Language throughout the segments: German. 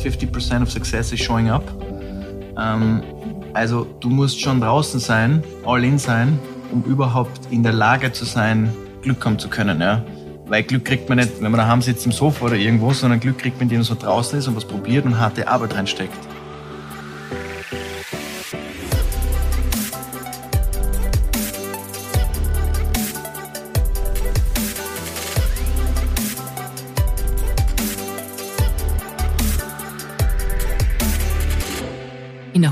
50% of success is showing up. Ähm, also du musst schon draußen sein, all in sein, um überhaupt in der Lage zu sein, Glück haben zu können. Ja? Weil Glück kriegt man nicht, wenn man daheim sitzt im Sofa oder irgendwo, sondern Glück kriegt man, indem man so draußen ist und was probiert und harte Arbeit reinsteckt.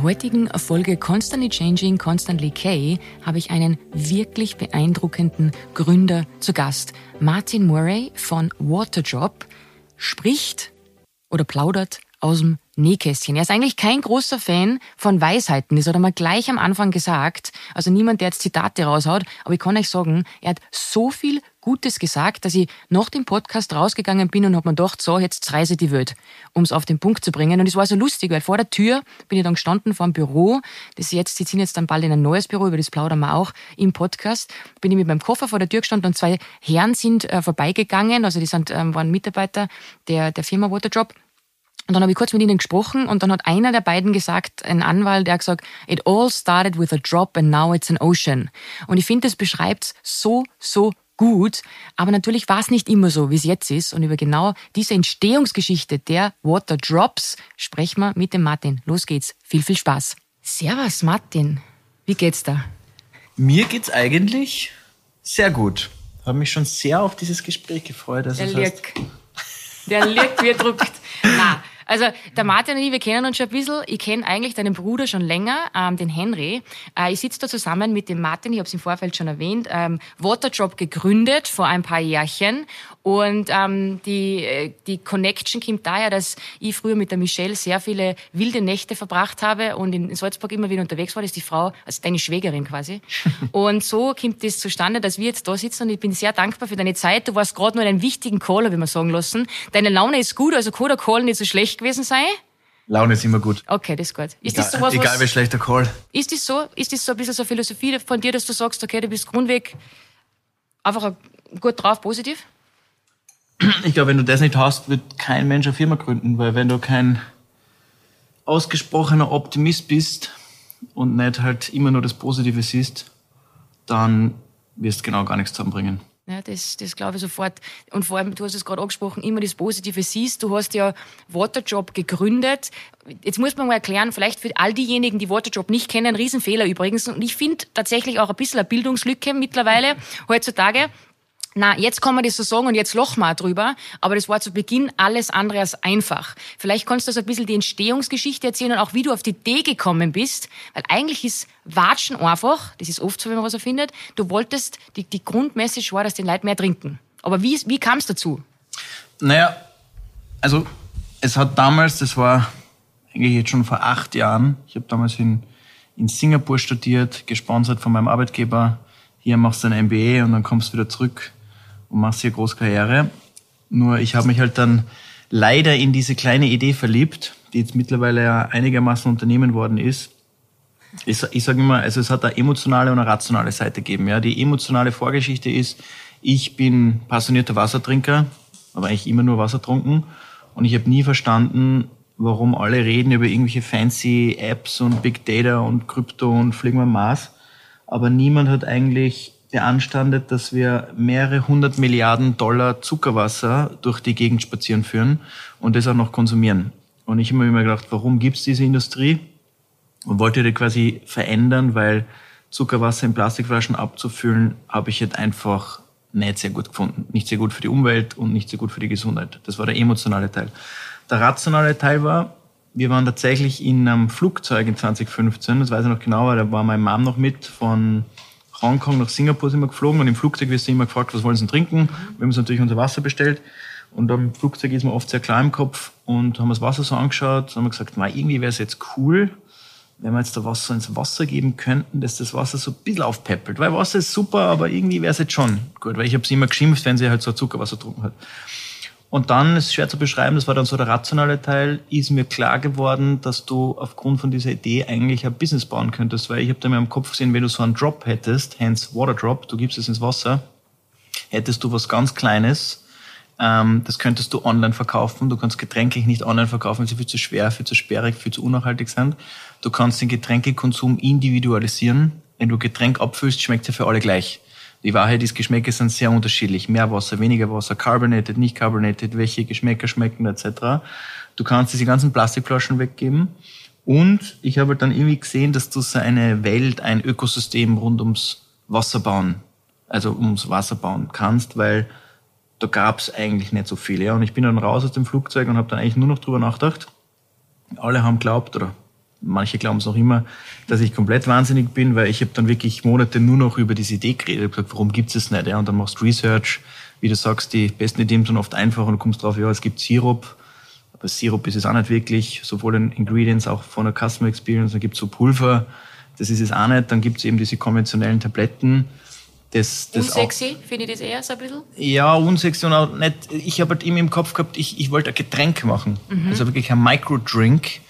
Heutigen Folge Constantly Changing, Constantly K habe ich einen wirklich beeindruckenden Gründer zu Gast. Martin Murray von Waterdrop spricht oder plaudert aus dem Nähkästchen. Er ist eigentlich kein großer Fan von Weisheiten. Das hat er mal gleich am Anfang gesagt. Also niemand, der jetzt Zitate raushaut. Aber ich kann euch sagen, er hat so viel Gutes gesagt, dass ich nach dem Podcast rausgegangen bin und habe mir gedacht, so, jetzt reise die Welt, um es auf den Punkt zu bringen. Und es war so lustig, weil vor der Tür bin ich dann gestanden vor dem Büro. Das jetzt, sie ziehen jetzt dann bald in ein neues Büro, über das plaudern wir auch im Podcast. Bin ich mit meinem Koffer vor der Tür gestanden und zwei Herren sind äh, vorbeigegangen. Also die sind, ähm, waren Mitarbeiter der, der Firma Waterdrop. Und dann habe ich kurz mit ihnen gesprochen und dann hat einer der beiden gesagt, ein Anwalt, der hat gesagt, it all started with a drop and now it's an ocean. Und ich finde, das beschreibt so, so gut. Aber natürlich war es nicht immer so, wie es jetzt ist. Und über genau diese Entstehungsgeschichte der Water Drops sprechen wir mit dem Martin. Los geht's. Viel, viel Spaß. Servus, Martin. Wie geht's da? Mir geht's eigentlich sehr gut. Habe mich schon sehr auf dieses Gespräch gefreut. Also der Lirk. Der Lirk wird druckt. Na, also der Martin und ich, wir kennen uns schon ein bisschen. Ich kenne eigentlich deinen Bruder schon länger, ähm, den Henry. Äh, ich sitze da zusammen mit dem Martin, ich habe es im Vorfeld schon erwähnt, ähm, Waterdrop gegründet vor ein paar Jährchen. Und ähm, die, äh, die Connection kommt daher, dass ich früher mit der Michelle sehr viele wilde Nächte verbracht habe und in Salzburg immer wieder unterwegs war. Das ist die Frau, also deine Schwägerin quasi. und so kommt das zustande, dass wir jetzt da sitzen und ich bin sehr dankbar für deine Zeit. Du warst gerade nur einen wichtigen Caller, wie man sagen lassen. Deine Laune ist gut, also kann der Call nicht so schlecht gewesen sein. Laune ist immer gut. Okay, das ist gut. Ist egal, das sowas, egal wie schlechter Call. Ist das so? Ist das so ein bisschen so Philosophie von dir, dass du sagst, okay, du bist grundweg einfach gut drauf, positiv? Ich glaube, wenn du das nicht hast, wird kein Mensch eine Firma gründen, weil wenn du kein ausgesprochener Optimist bist und nicht halt immer nur das Positive siehst, dann wirst du genau gar nichts zusammenbringen. Ja, das, das glaube ich sofort. Und vor allem, du hast es gerade angesprochen, immer das Positive siehst. Du hast ja Waterjob gegründet. Jetzt muss man mal erklären, vielleicht für all diejenigen, die Waterjob nicht kennen, ein Riesenfehler übrigens. Und ich finde tatsächlich auch ein bisschen eine Bildungslücke mittlerweile heutzutage na, jetzt man das so sagen und jetzt lachen wir drüber, aber das war zu Beginn alles andere als einfach. Vielleicht kannst du so ein bisschen die Entstehungsgeschichte erzählen und auch wie du auf die Idee gekommen bist, weil eigentlich ist Watschen einfach, das ist oft so, wenn man was erfindet, du wolltest, die, die Grundmessage war, dass die Leute mehr trinken. Aber wie, wie kam es dazu? Naja, also es hat damals, das war eigentlich jetzt schon vor acht Jahren, ich habe damals in, in Singapur studiert, gesponsert von meinem Arbeitgeber, hier machst du ein MBA und dann kommst du wieder zurück und machst hier Großkarriere. Nur ich habe mich halt dann leider in diese kleine Idee verliebt, die jetzt mittlerweile ja einigermaßen Unternehmen worden ist. Ich, ich sage immer, also es hat eine emotionale und eine rationale Seite gegeben. Ja. Die emotionale Vorgeschichte ist, ich bin passionierter Wassertrinker, aber eigentlich immer nur Wasser trunken und ich habe nie verstanden, warum alle reden über irgendwelche fancy Apps und Big Data und Krypto und fliegen wir Mars. Aber niemand hat eigentlich beanstandet, dass wir mehrere hundert Milliarden Dollar Zuckerwasser durch die Gegend spazieren führen und das auch noch konsumieren. Und ich habe mir immer gedacht, warum gibt es diese Industrie? Und wollte die quasi verändern, weil Zuckerwasser in Plastikflaschen abzufüllen, habe ich jetzt einfach nicht sehr gut gefunden. Nicht sehr gut für die Umwelt und nicht sehr gut für die Gesundheit. Das war der emotionale Teil. Der rationale Teil war, wir waren tatsächlich in einem Flugzeug in 2015, das weiß ich noch genau, da war meine Mom noch mit von Hongkong nach Singapur sind wir geflogen und im Flugzeug wirst du immer gefragt, was wollen sie denn trinken? Wir haben uns natürlich unser Wasser bestellt und im Flugzeug ist man oft sehr klar im Kopf und haben das Wasser so angeschaut und haben gesagt, na, irgendwie wäre es jetzt cool, wenn wir jetzt da Wasser ins Wasser geben könnten, dass das Wasser so ein bisschen aufpeppelt. Weil Wasser ist super, aber irgendwie wäre es jetzt schon gut, weil ich habe sie immer geschimpft, wenn sie halt so Zuckerwasser getrunken hat. Und dann ist schwer zu beschreiben, das war dann so der rationale Teil, ist mir klar geworden, dass du aufgrund von dieser Idee eigentlich ein Business bauen könntest, weil ich habe da mir im Kopf gesehen, wenn du so einen Drop hättest, hence Water Drop, du gibst es ins Wasser, hättest du was ganz Kleines, Ähm, das könntest du online verkaufen. Du kannst Getränke nicht online verkaufen, weil sie viel zu schwer, viel zu sperrig, viel zu unnachhaltig sind. Du kannst den Getränkekonsum individualisieren. Wenn du Getränk abfüllst, schmeckt es ja für alle gleich. Die Wahrheit ist, Geschmäcke sind sehr unterschiedlich. Mehr Wasser, weniger Wasser, carbonated, nicht carbonated, welche Geschmäcker schmecken etc. Du kannst diese ganzen Plastikflaschen weggeben. Und ich habe dann irgendwie gesehen, dass du so eine Welt, ein Ökosystem rund ums Wasser bauen, also ums Wasser bauen kannst, weil da gab es eigentlich nicht so viel. Ja? Und ich bin dann raus aus dem Flugzeug und habe dann eigentlich nur noch drüber nachgedacht. Alle haben glaubt, oder manche glauben es noch immer, dass ich komplett wahnsinnig bin, weil ich habe dann wirklich Monate nur noch über diese Idee geredet. Ich habe gesagt, warum gibt es nicht? Ja? Und dann machst du Research, wie du sagst, die besten Ideen sind oft einfach und du kommst drauf, ja, es gibt Sirup, aber Sirup ist es auch nicht wirklich, sowohl in Ingredients, auch von der Customer Experience, dann gibt es so Pulver, das ist es auch nicht, dann gibt es eben diese konventionellen Tabletten, das, das unsexy, finde ich das eher so ein bisschen? Ja, unsexy und auch nicht. Ich habe halt immer im Kopf gehabt, ich, ich wollte ein Getränk machen. Mhm. Also wirklich ein Microdrink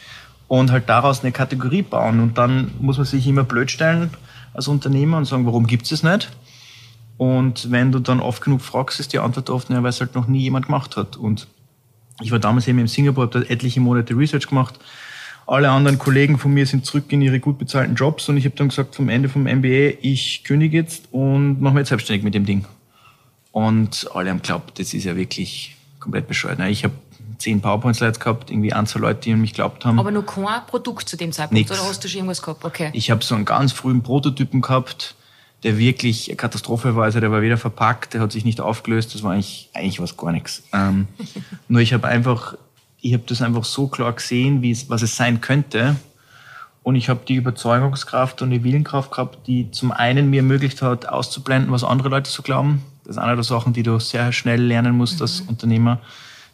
und halt daraus eine Kategorie bauen. Und dann muss man sich immer blöd stellen als Unternehmer und sagen, warum gibt es nicht? Und wenn du dann oft genug fragst, ist die Antwort oft, ja, weil es halt noch nie jemand gemacht hat. Und ich war damals eben in Singapur, habe da etliche Monate Research gemacht alle anderen Kollegen von mir sind zurück in ihre gut bezahlten Jobs und ich habe dann gesagt, vom Ende vom MBA, ich kündige jetzt und mache mich jetzt selbstständig mit dem Ding. Und alle haben geglaubt, das ist ja wirklich komplett bescheuert. Ich habe zehn PowerPoint-Slides gehabt, irgendwie Anzahl Leute, die an mich geglaubt haben. Aber nur kein Produkt zu dem Zeitpunkt Nix. oder hast du schon irgendwas gehabt? Okay. Ich habe so einen ganz frühen Prototypen gehabt, der wirklich eine Katastrophe war. Also der war weder verpackt, der hat sich nicht aufgelöst, das war eigentlich, eigentlich was gar nichts. Ähm, nur ich habe einfach ich habe das einfach so klar gesehen, wie es, was es sein könnte. Und ich habe die Überzeugungskraft und die Willenkraft gehabt, die zum einen mir ermöglicht hat, auszublenden, was andere Leute so glauben. Das ist eine der Sachen, die du sehr schnell lernen musst mhm. als Unternehmer.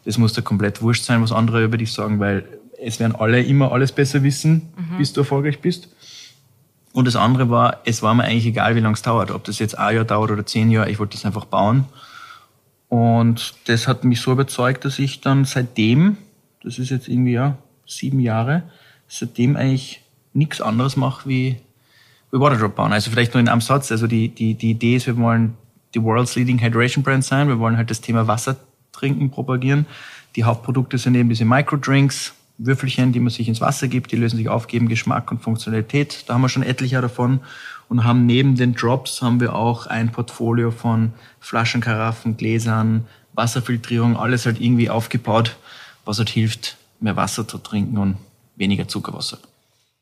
Das muss dir komplett wurscht sein, was andere über dich sagen, weil es werden alle immer alles besser wissen, mhm. bis du erfolgreich bist. Und das andere war, es war mir eigentlich egal, wie lange es dauert. Ob das jetzt ein Jahr dauert oder zehn Jahre, ich wollte das einfach bauen. Und das hat mich so überzeugt, dass ich dann seitdem das ist jetzt irgendwie ja sieben Jahre, seitdem eigentlich nichts anderes mache wie, wie Waterdrop bauen. Also vielleicht nur in einem Satz. Also die, die, die Idee ist, wir wollen die World's Leading Hydration Brand sein. Wir wollen halt das Thema Wasser trinken propagieren. Die Hauptprodukte sind eben diese Microdrinks, Würfelchen, die man sich ins Wasser gibt, die lösen sich auf, geben Geschmack und Funktionalität. Da haben wir schon etliche davon und haben neben den Drops haben wir auch ein Portfolio von Flaschen, Karaffen, Gläsern, Wasserfiltrierung, alles halt irgendwie aufgebaut, was halt hilft, mehr Wasser zu trinken und weniger Zuckerwasser.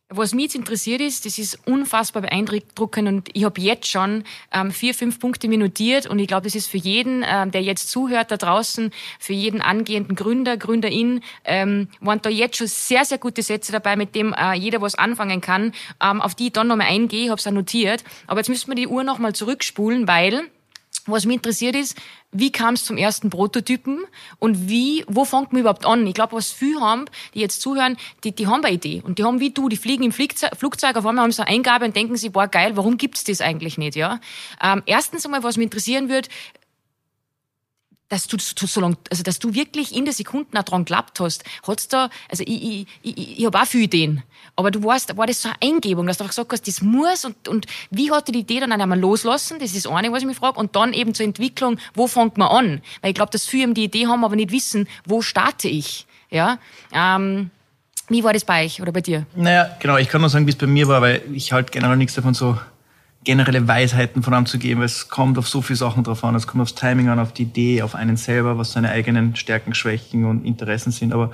Was mich jetzt interessiert ist, das ist unfassbar beeindruckend und ich habe jetzt schon ähm, vier, fünf Punkte mir notiert und ich glaube, das ist für jeden, ähm, der jetzt zuhört da draußen, für jeden angehenden Gründer, Gründerin, ähm, waren da jetzt schon sehr, sehr gute Sätze dabei, mit dem äh, jeder was anfangen kann, ähm, auf die ich dann nochmal eingehe, ich habe es notiert. Aber jetzt müssen wir die Uhr nochmal zurückspulen, weil was mich interessiert ist, wie kam es zum ersten Prototypen und wie, wo fängt man überhaupt an? Ich glaube, was viele haben, die jetzt zuhören, die, die haben eine Idee. Und die haben wie du, die fliegen im Flugzeug, Flugzeug auf einmal haben sie eine Eingabe und denken sich, boah, geil, warum gibt's das eigentlich nicht, ja? Ähm, erstens einmal, was mich interessieren würde, dass du so lang, also dass du wirklich in der Sekunde auch dran geklappt hast, hat's da, also ich, ich, ich, ich habe auch viele Ideen, aber du warst, war das so eine Eingebung, dass du einfach gesagt hast, das muss und, und wie hat die Idee dann einmal loslassen, das ist eine, was ich mich frage, und dann eben zur Entwicklung, wo fängt man an? Weil ich glaube, dass viele die Idee haben, aber nicht wissen, wo starte ich, ja, ähm, wie war das bei euch oder bei dir? Naja, genau, ich kann nur sagen, wie es bei mir war, weil ich halt generell nichts davon so generelle Weisheiten von einem zu geben. Es kommt auf so viele Sachen drauf an. Es kommt aufs Timing an, auf die Idee, auf einen selber, was seine eigenen Stärken, Schwächen und Interessen sind. Aber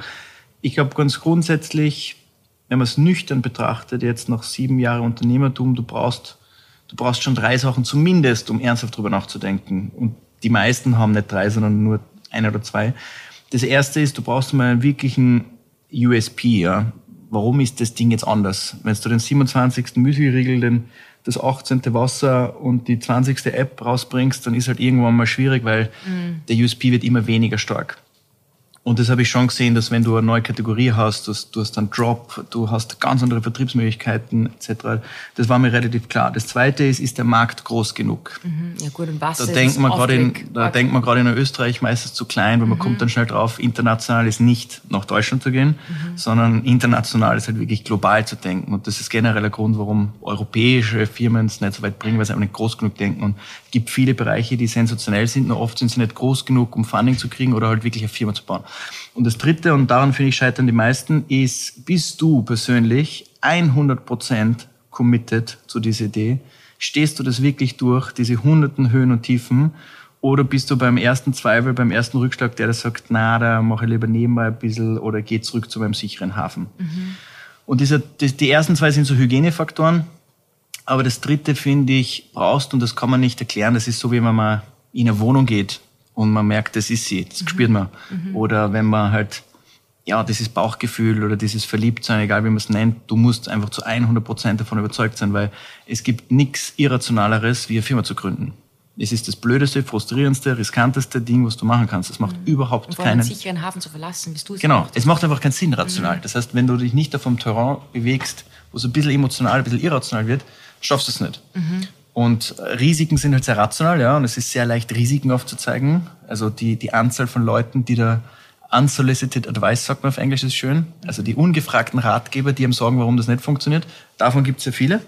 ich glaube ganz grundsätzlich, wenn man es nüchtern betrachtet, jetzt nach sieben Jahren Unternehmertum, du brauchst, du brauchst schon drei Sachen zumindest, um ernsthaft drüber nachzudenken. Und die meisten haben nicht drei, sondern nur ein oder zwei. Das erste ist, du brauchst mal einen wirklichen USP, ja. Warum ist das Ding jetzt anders? Wenn du den 27. Müsli-Riegel, den das 18. Wasser und die 20. App rausbringst, dann ist halt irgendwann mal schwierig, weil mhm. der USP wird immer weniger stark. Und das habe ich schon gesehen, dass wenn du eine neue Kategorie hast, dass du hast einen Drop, du hast ganz andere Vertriebsmöglichkeiten etc. Das war mir relativ klar. Das Zweite ist, ist der Markt groß genug? Mhm. Ja gut, und was da denkt man gerade in, da denkt man gerade in Österreich meistens zu klein, weil man mhm. kommt dann schnell drauf, international ist nicht nach Deutschland zu gehen, mhm. sondern international ist halt wirklich global zu denken. Und das ist generell der Grund, warum europäische Firmen es nicht so weit bringen, weil sie einfach nicht groß genug denken. Und es gibt viele Bereiche, die sensationell sind, nur oft sind sie nicht groß genug, um Funding zu kriegen oder halt wirklich eine Firma zu bauen. Und das Dritte, und daran finde ich scheitern die meisten, ist, bist du persönlich 100% committed zu dieser Idee? Stehst du das wirklich durch, diese hunderten Höhen und Tiefen? Oder bist du beim ersten Zweifel, beim ersten Rückschlag, der das sagt, na, da mache ich lieber nebenbei ein bisschen oder geh zurück zu meinem sicheren Hafen? Mhm. Und diese, die, die ersten zwei sind so Hygienefaktoren. Aber das dritte, finde ich, brauchst, und das kann man nicht erklären, das ist so, wie wenn man in eine Wohnung geht und man merkt, das ist sie, das mhm. spürt man. Mhm. Oder wenn man halt, ja, dieses Bauchgefühl oder dieses Verliebtsein, egal wie man es nennt, du musst einfach zu 100 Prozent davon überzeugt sein, weil es gibt nichts Irrationaleres, wie eine Firma zu gründen. Es ist das blödeste, frustrierendste, riskanteste Ding, was du machen kannst. Es macht mhm. überhaupt keinen... einen sicheren Hafen zu verlassen, bist du es Genau, es macht einfach keinen Sinn rational. Mhm. Das heißt, wenn du dich nicht auf dem Terrain bewegst, wo es ein bisschen emotional, ein bisschen irrational wird, schaffst du es nicht. Mhm. Und Risiken sind halt sehr rational, ja, und es ist sehr leicht, Risiken aufzuzeigen. Also die, die Anzahl von Leuten, die da unsolicited advice, sagt man auf Englisch, ist schön. Also die ungefragten Ratgeber, die einem sagen, warum das nicht funktioniert. Davon gibt es sehr viele.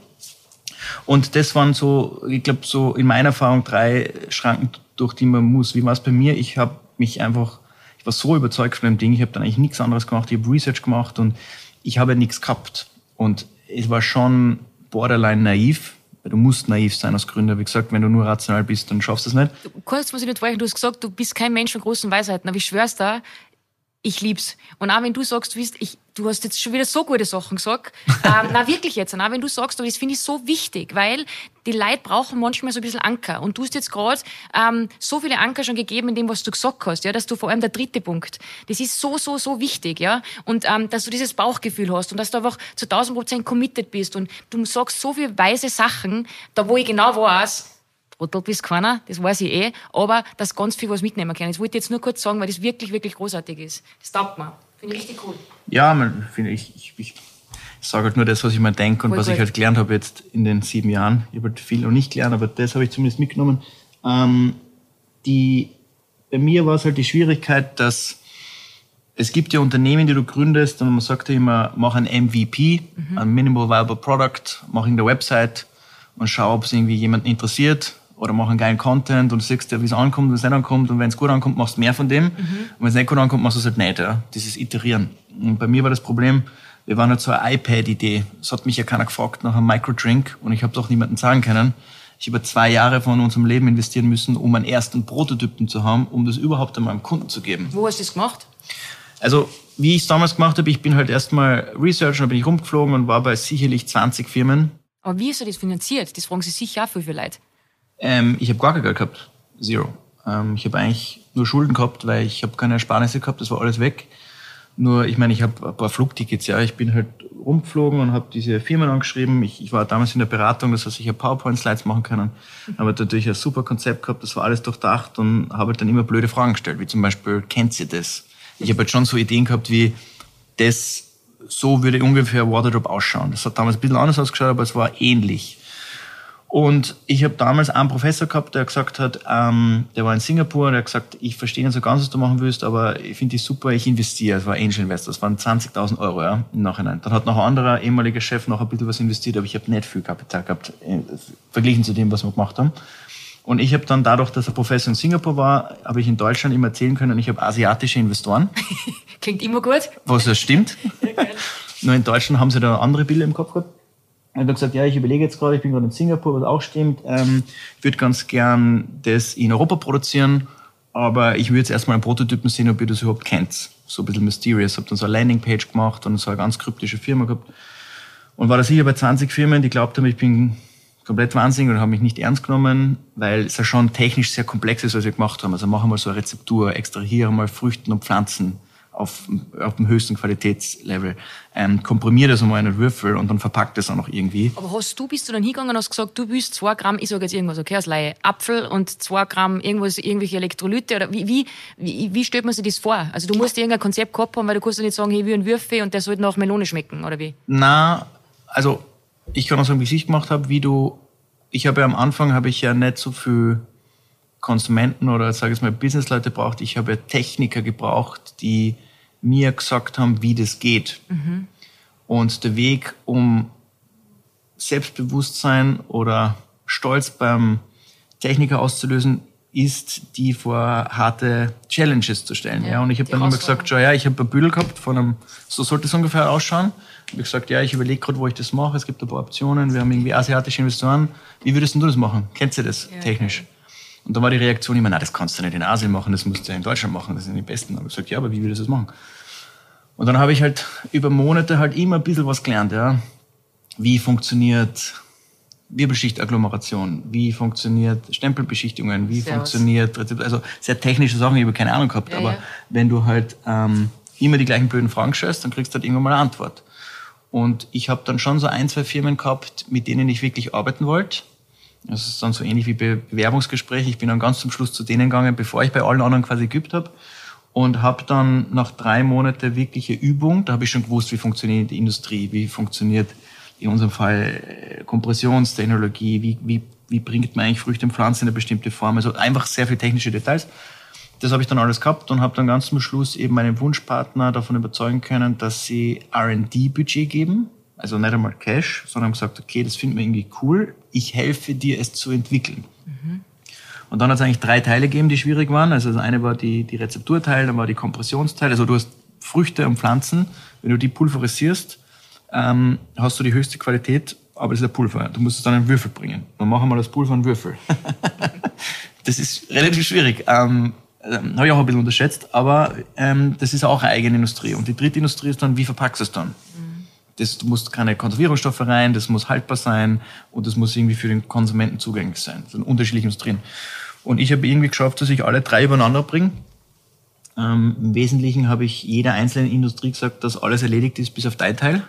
Und das waren so, ich glaube, so in meiner Erfahrung drei Schranken, durch die man muss. Wie war es bei mir? Ich habe mich einfach, ich war so überzeugt von dem Ding, ich habe dann eigentlich nichts anderes gemacht, ich habe Research gemacht und ich habe nichts gehabt. Und es war schon borderline naiv, du musst naiv sein als Gründer. Wie gesagt, wenn du nur rational bist, dann schaffst du es nicht. kurz muss ich nicht du hast gesagt, du bist kein Mensch von großen Weisheiten, aber ich schwör's da, ich lieb's. Und auch wenn du sagst, du, bist, ich, du hast jetzt schon wieder so gute Sachen gesagt, ähm, na wirklich jetzt, und auch wenn du sagst, das finde ich so wichtig, weil die Leute brauchen manchmal so ein bisschen Anker. Und du hast jetzt gerade ähm, so viele Anker schon gegeben in dem, was du gesagt hast, ja, dass du vor allem der dritte Punkt, das ist so, so, so wichtig, ja, und ähm, dass du dieses Bauchgefühl hast und dass du einfach zu 1000 Prozent committed bist und du sagst so viele weise Sachen, da wo ich genau weiß, Trottel bist keiner, das weiß ich eh, aber dass ganz viel was mitnehmen kann. Das wollte ich jetzt nur kurz sagen, weil das wirklich, wirklich großartig ist. Das taugt mir. Finde ich richtig cool. Ja, man, finde ich, ich, ich sage halt nur das, was ich mir denke und Voll was gut. ich halt gelernt habe jetzt in den sieben Jahren. Ich habe halt viel noch nicht gelernt, aber das habe ich zumindest mitgenommen. Ähm, die, bei mir war es halt die Schwierigkeit, dass es gibt ja Unternehmen, die du gründest und man sagt ja immer, mach ein MVP, mhm. ein Minimal Viable Product, mach in der Website und schau, ob es irgendwie jemanden interessiert oder mach einen geilen Content und du siehst ja, wie es ankommt und es nicht ankommt und wenn es gut ankommt, machst du mehr von dem mhm. und wenn es nicht gut ankommt, machst du es halt nicht. Ja? Dieses Iterieren. Und bei mir war das Problem, wir waren halt so eine iPad-Idee. Es hat mich ja keiner gefragt nach einem Microdrink und ich habe doch niemanden zahlen können. Ich habe zwei Jahre von unserem Leben investieren müssen, um einen ersten Prototypen zu haben, um das überhaupt einmal einem Kunden zu geben. Wo hast du das gemacht? Also, wie ich es damals gemacht habe, ich bin halt erstmal Researcher, dann bin ich rumgeflogen und war bei sicherlich 20 Firmen. Aber wie hast du das finanziert? Das fragen sich sicher auch viele Leute. Ähm, ich habe gar kein Geld gehabt. Zero. Ähm, ich habe eigentlich nur Schulden gehabt, weil ich habe keine Ersparnisse gehabt, das war alles weg. Nur, ich meine, ich habe ein paar Flugtickets, ja. Ich bin halt rumgeflogen und habe diese Firmen angeschrieben. Ich, ich war damals in der Beratung, das heißt, ich habe PowerPoint-Slides machen können. Habe natürlich ein super Konzept gehabt, das war alles durchdacht und habe halt dann immer blöde Fragen gestellt, wie zum Beispiel, kennt ihr das? Ich habe halt schon so Ideen gehabt wie, das, so würde ungefähr Waterdrop ausschauen. Das hat damals ein bisschen anders ausgeschaut, aber es war ähnlich. Und ich habe damals einen Professor gehabt, der gesagt hat, ähm, der war in Singapur, der hat gesagt, ich verstehe nicht so ganz, was du machen willst, aber ich finde dich super, ich investiere. Das war Angel Investor, das waren 20.000 Euro ja, im Nachhinein. Dann hat noch ein anderer ehemaliger Chef noch ein bisschen was investiert, aber ich habe nicht viel Kapital gehabt, äh, verglichen zu dem, was wir gemacht haben. Und ich habe dann dadurch, dass er Professor in Singapur war, habe ich in Deutschland immer erzählen können, ich habe asiatische Investoren. Klingt immer gut. Was ja stimmt. Ja, Nur in Deutschland haben sie da andere Bilder im Kopf gehabt. Ich habe gesagt, ja, ich überlege jetzt gerade, ich bin gerade in Singapur, was auch stimmt. Ähm, ich würde ganz gern das in Europa produzieren, aber ich würde jetzt erstmal einen Prototypen sehen, ob ihr das überhaupt kennt. So ein bisschen mysterious. Habe dann so eine Landingpage gemacht und so eine ganz kryptische Firma gehabt. Und war da sicher bei 20 Firmen, die glaubt haben, ich bin komplett wahnsinnig und haben mich nicht ernst genommen, weil es ja schon technisch sehr komplex ist, was wir gemacht haben. Also machen wir so eine Rezeptur, extrahieren mal Früchten und Pflanzen auf, auf dem höchsten Qualitätslevel, ähm, komprimiert das einmal in einen Würfel und dann verpackt das auch noch irgendwie. Aber hast du, bist du dann hingegangen und hast gesagt, du willst zwei Gramm, ich sage jetzt irgendwas, okay, aus Laie, Apfel und zwei Gramm irgendwas, irgendwelche Elektrolyte oder wie, wie, wie, wie stellt man sich das vor? Also du musst irgendein Konzept gehabt haben, weil du kannst ja nicht sagen, hey, wie ein Würfel und der sollte nach Melone schmecken, oder wie? Na, also ich kann auch sagen, wie ich es gemacht habe, wie du, ich habe ja am Anfang, habe ich ja nicht so viel Konsumenten oder sage ich mal Businessleute braucht. Ich habe Techniker gebraucht, die mir gesagt haben, wie das geht. Mhm. Und der Weg, um Selbstbewusstsein oder Stolz beim Techniker auszulösen, ist, die vor harte Challenges zu stellen. Ja, ja. Und ich habe dann immer gesagt, schau, ja, ich habe ein Büdel gehabt von einem, so sollte es ungefähr ausschauen. Ich habe gesagt, ja, ich überlege gerade, wo ich das mache. Es gibt ein paar Optionen. Wir haben irgendwie asiatische Investoren. Wie würdest du das machen? Kennst du das ja, technisch? Und dann war die Reaktion immer, na, das kannst du nicht in Asien machen, das musst du ja in Deutschland machen, das sind die Besten. Aber ich gesagt, ja, aber wie würdest du das machen? Und dann habe ich halt über Monate halt immer ein bisschen was gelernt, ja. Wie funktioniert Wirbelschichtagglomeration, wie funktioniert Stempelbeschichtungen, wie sehr funktioniert Rezept, also sehr technische Sachen, ich habe keine Ahnung gehabt, ja, aber ja. wenn du halt ähm, immer die gleichen blöden Fragen stellst, dann kriegst du halt irgendwann mal eine Antwort. Und ich habe dann schon so ein, zwei Firmen gehabt, mit denen ich wirklich arbeiten wollte das ist dann so ähnlich wie Bewerbungsgespräche. Ich bin dann ganz zum Schluss zu denen gegangen, bevor ich bei allen anderen quasi geübt habe. Und habe dann nach drei Monaten wirkliche Übung, da habe ich schon gewusst, wie funktioniert die Industrie, wie funktioniert in unserem Fall äh, Kompressionstechnologie, wie, wie, wie bringt man eigentlich Früchte und Pflanzen in eine bestimmte Form. Also einfach sehr viele technische Details. Das habe ich dann alles gehabt und habe dann ganz zum Schluss eben meinen Wunschpartner davon überzeugen können, dass sie R&D-Budget geben also nicht einmal Cash, sondern gesagt, okay, das finden wir irgendwie cool, ich helfe dir, es zu entwickeln. Mhm. Und dann hat es eigentlich drei Teile gegeben, die schwierig waren. Also das eine war die, die Rezepturteil, dann war die Kompressionsteil. Also du hast Früchte und Pflanzen, wenn du die pulverisierst, ähm, hast du die höchste Qualität, aber das ist ein Pulver. Du musst es dann in Würfel bringen. Dann machen wir das Pulver in Würfel. das ist relativ schwierig. Ähm, ähm, Habe ich auch ein bisschen unterschätzt, aber ähm, das ist auch eine eigene Industrie. Und die dritte Industrie ist dann, wie verpackst du es dann? Das, du musst keine Konservierungsstoffe rein, das muss haltbar sein und das muss irgendwie für den Konsumenten zugänglich sein. Das sind unterschiedliche Industrien. Und ich habe irgendwie geschafft, dass ich alle drei übereinander bringe. Ähm, Im Wesentlichen habe ich jeder einzelnen Industrie gesagt, dass alles erledigt ist, bis auf dein Teil.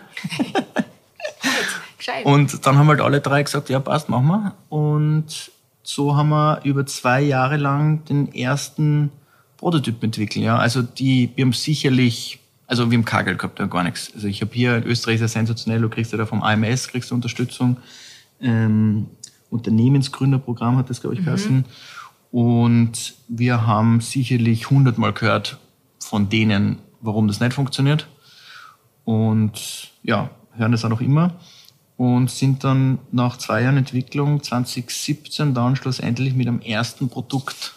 und dann haben halt alle drei gesagt, ja passt, machen wir. Und so haben wir über zwei Jahre lang den ersten Prototyp entwickelt. Ja. Also die, wir haben sicherlich also haben kein Geld gehabt, gar nichts. Also ich habe hier in Österreich ist ja sensationell, du kriegst ja da vom AMS kriegst du Unterstützung. Ähm, Unternehmensgründerprogramm hat das, glaube ich, mhm. geheißen. Und wir haben sicherlich hundertmal gehört von denen, warum das nicht funktioniert. Und ja, hören das auch noch immer. Und sind dann nach zwei Jahren Entwicklung 2017 dann schlussendlich mit einem ersten Produkt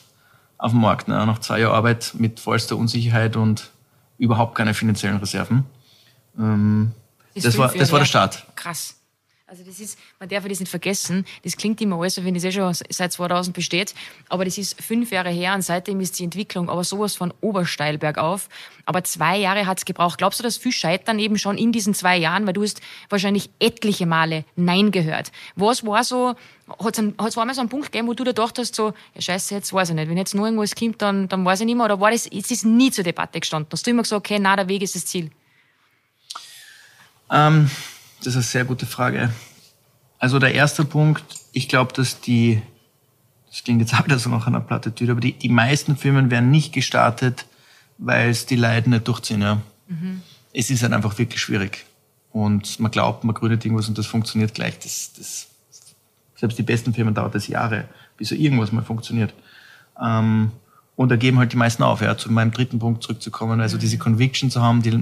auf dem Markt. Ne? Nach zwei Jahren Arbeit mit vollster Unsicherheit und überhaupt keine finanziellen Reserven. Ähm, das, war, das war der Start. Krass. Also das ist, man darf das nicht vergessen, das klingt immer alles, wenn das eh schon seit 2000 besteht, aber das ist fünf Jahre her und seitdem ist die Entwicklung aber sowas von obersteil bergauf. Aber zwei Jahre hat es gebraucht. Glaubst du, dass viel scheitern eben schon in diesen zwei Jahren, weil du hast wahrscheinlich etliche Male Nein gehört. Was war so, hat es einmal so einen Punkt gegeben, wo du da gedacht hast, so, ja scheiße, jetzt weiß ich nicht, wenn jetzt nur irgendwas kommt, dann, dann weiß ich nicht mehr, oder war das, ist das nie zur Debatte gestanden? Hast du immer gesagt, okay, na, der Weg ist das Ziel? Ähm das ist eine sehr gute Frage. Also der erste Punkt, ich glaube, dass die, das klingt jetzt auch wieder so nach einer Plattitüde, aber die, die meisten Firmen werden nicht gestartet, weil es die Leute nicht durchziehen. Ja. Mhm. Es ist halt einfach wirklich schwierig. Und man glaubt, man gründet irgendwas und das funktioniert gleich. Das, das, selbst die besten Firmen dauert es Jahre, bis so irgendwas mal funktioniert. Ähm, und da geben halt die meisten auf, ja, zu meinem dritten Punkt zurückzukommen. Also diese Conviction zu haben, die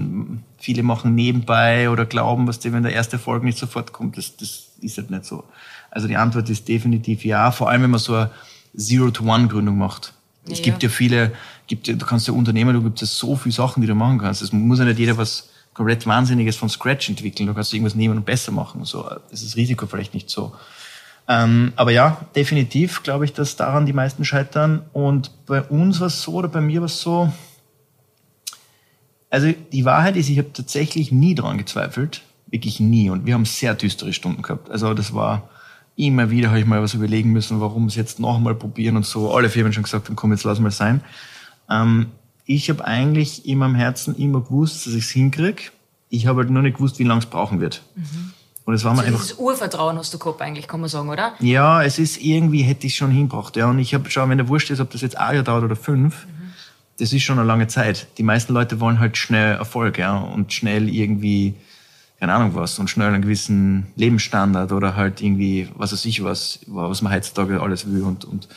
viele machen nebenbei oder glauben, was die, wenn der erste Erfolg nicht sofort kommt, das, das ist halt nicht so. Also die Antwort ist definitiv ja, vor allem wenn man so eine Zero-to-One-Gründung macht. Ja, es gibt ja, viele, gibt, du kannst ja Unternehmer, du gibt ja so viele Sachen, die du machen kannst. Es muss ja nicht jeder was komplett Wahnsinniges von Scratch entwickeln. Du kannst irgendwas nehmen und besser machen. So, das ist das Risiko vielleicht nicht so. Ähm, aber ja, definitiv glaube ich, dass daran die meisten scheitern. Und bei uns war es so, oder bei mir war es so, also die Wahrheit ist, ich habe tatsächlich nie daran gezweifelt, wirklich nie. Und wir haben sehr düstere Stunden gehabt. Also das war immer wieder, habe ich mal was überlegen müssen, warum es jetzt nochmal probieren und so. Alle Firmen schon gesagt haben, komm, jetzt lass mal sein. Ähm, ich habe eigentlich in meinem Herzen immer gewusst, dass ich es hinkriege. Ich habe halt nur nicht gewusst, wie lange es brauchen wird. Mhm. Und es war also mir einfach. Dieses Urvertrauen hast du gehabt, eigentlich, kann man sagen, oder? Ja, es ist irgendwie, hätte ich schon hingebracht. Ja, und ich habe schon, wenn der Wurscht ist, ob das jetzt ein Jahr dauert oder fünf, mhm. das ist schon eine lange Zeit. Die meisten Leute wollen halt schnell Erfolg, ja, und schnell irgendwie, keine Ahnung was, und schnell einen gewissen Lebensstandard oder halt irgendwie, was weiß ich was, was man heutzutage alles will und, und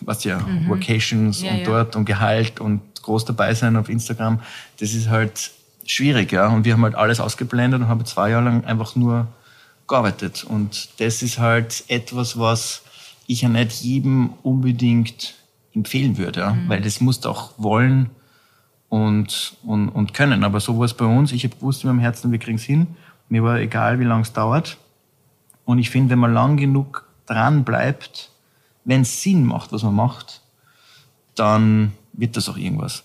was ja, mhm. Vacations ja, und ja. dort und Gehalt und groß dabei sein auf Instagram. Das ist halt schwierig, ja. Und wir haben halt alles ausgeblendet und haben zwei Jahre lang einfach nur gearbeitet. Und das ist halt etwas, was ich ja nicht jedem unbedingt empfehlen würde, ja. Mhm. weil das musst du auch wollen und, und, und können. Aber so war es bei uns. Ich habe gewusst in meinem Herzen, wir kriegen es hin. Mir war egal, wie lange es dauert. Und ich finde, wenn man lang genug dran bleibt, wenn es Sinn macht, was man macht, dann wird das auch irgendwas.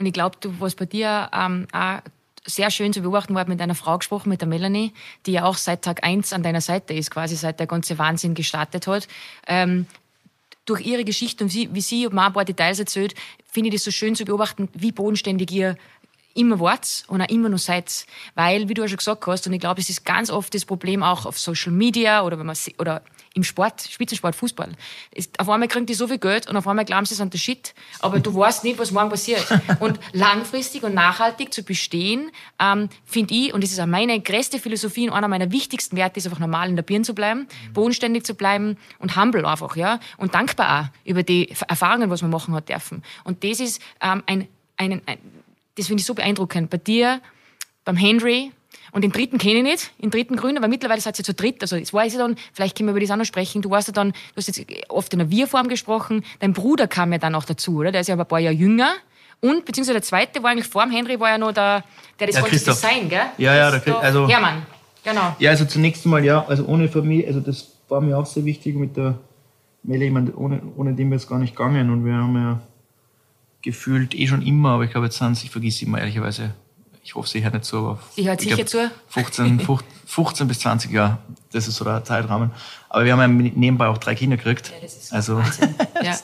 Und ich glaube, du was bei dir ähm, auch sehr schön zu beobachten war, mit einer Frau gesprochen, mit der Melanie, die ja auch seit Tag eins an deiner Seite ist, quasi seit der ganze Wahnsinn gestartet hat. Ähm, durch ihre Geschichte und wie, wie sie mir ein paar Details erzählt, finde ich das so schön zu beobachten, wie bodenständig ihr immer wart und auch immer noch seid. Weil, wie du ja schon gesagt hast, und ich glaube, es ist ganz oft das Problem auch auf Social Media oder wenn man oder im Sport, Spitzensport, Fußball. auf einmal kriegen die so viel Geld und auf einmal glauben sie, sind der Shit. Aber du weißt nicht, was morgen passiert. Und langfristig und nachhaltig zu bestehen, ähm, finde ich, und das ist auch meine größte Philosophie und einer meiner wichtigsten Werte, ist einfach normal in der Birne zu bleiben, bodenständig zu bleiben und humble einfach, ja. Und dankbar auch über die Erfahrungen, was man machen hat dürfen. Und das ist ähm, ein, ein, ein das finde ich so beeindruckend. Bei dir, beim Henry, und den dritten kenne ich nicht, den dritten Grün, aber mittlerweile seid ihr zu dritt. Also es war ja dann, vielleicht können wir über das auch noch sprechen, du warst ja dann, du hast jetzt oft in einer Wir-Form gesprochen, dein Bruder kam ja dann auch dazu, oder? Der ist ja aber ein paar Jahre jünger. Und, beziehungsweise der zweite war eigentlich vor dem Henry, war ja noch der, der das ja, Christoph. Design, gell? Ja, ja, der, also. Hermann, genau. Ja, also zunächst mal, ja, also ohne Familie, also das war mir auch sehr wichtig mit der Melle, ich meine, ohne, ohne dem wäre es gar nicht gegangen und wir haben ja gefühlt eh schon immer, aber ich glaube, jetzt sind ich vergesse immer ehrlicherweise, ich hoffe, sie hört nicht zu, aber sie hört sicher zu. 15, 15 bis 20 Jahre, das ist so der Zeitrahmen. Aber wir haben ja nebenbei auch drei Kinder gekriegt. Ja, das ist also ja.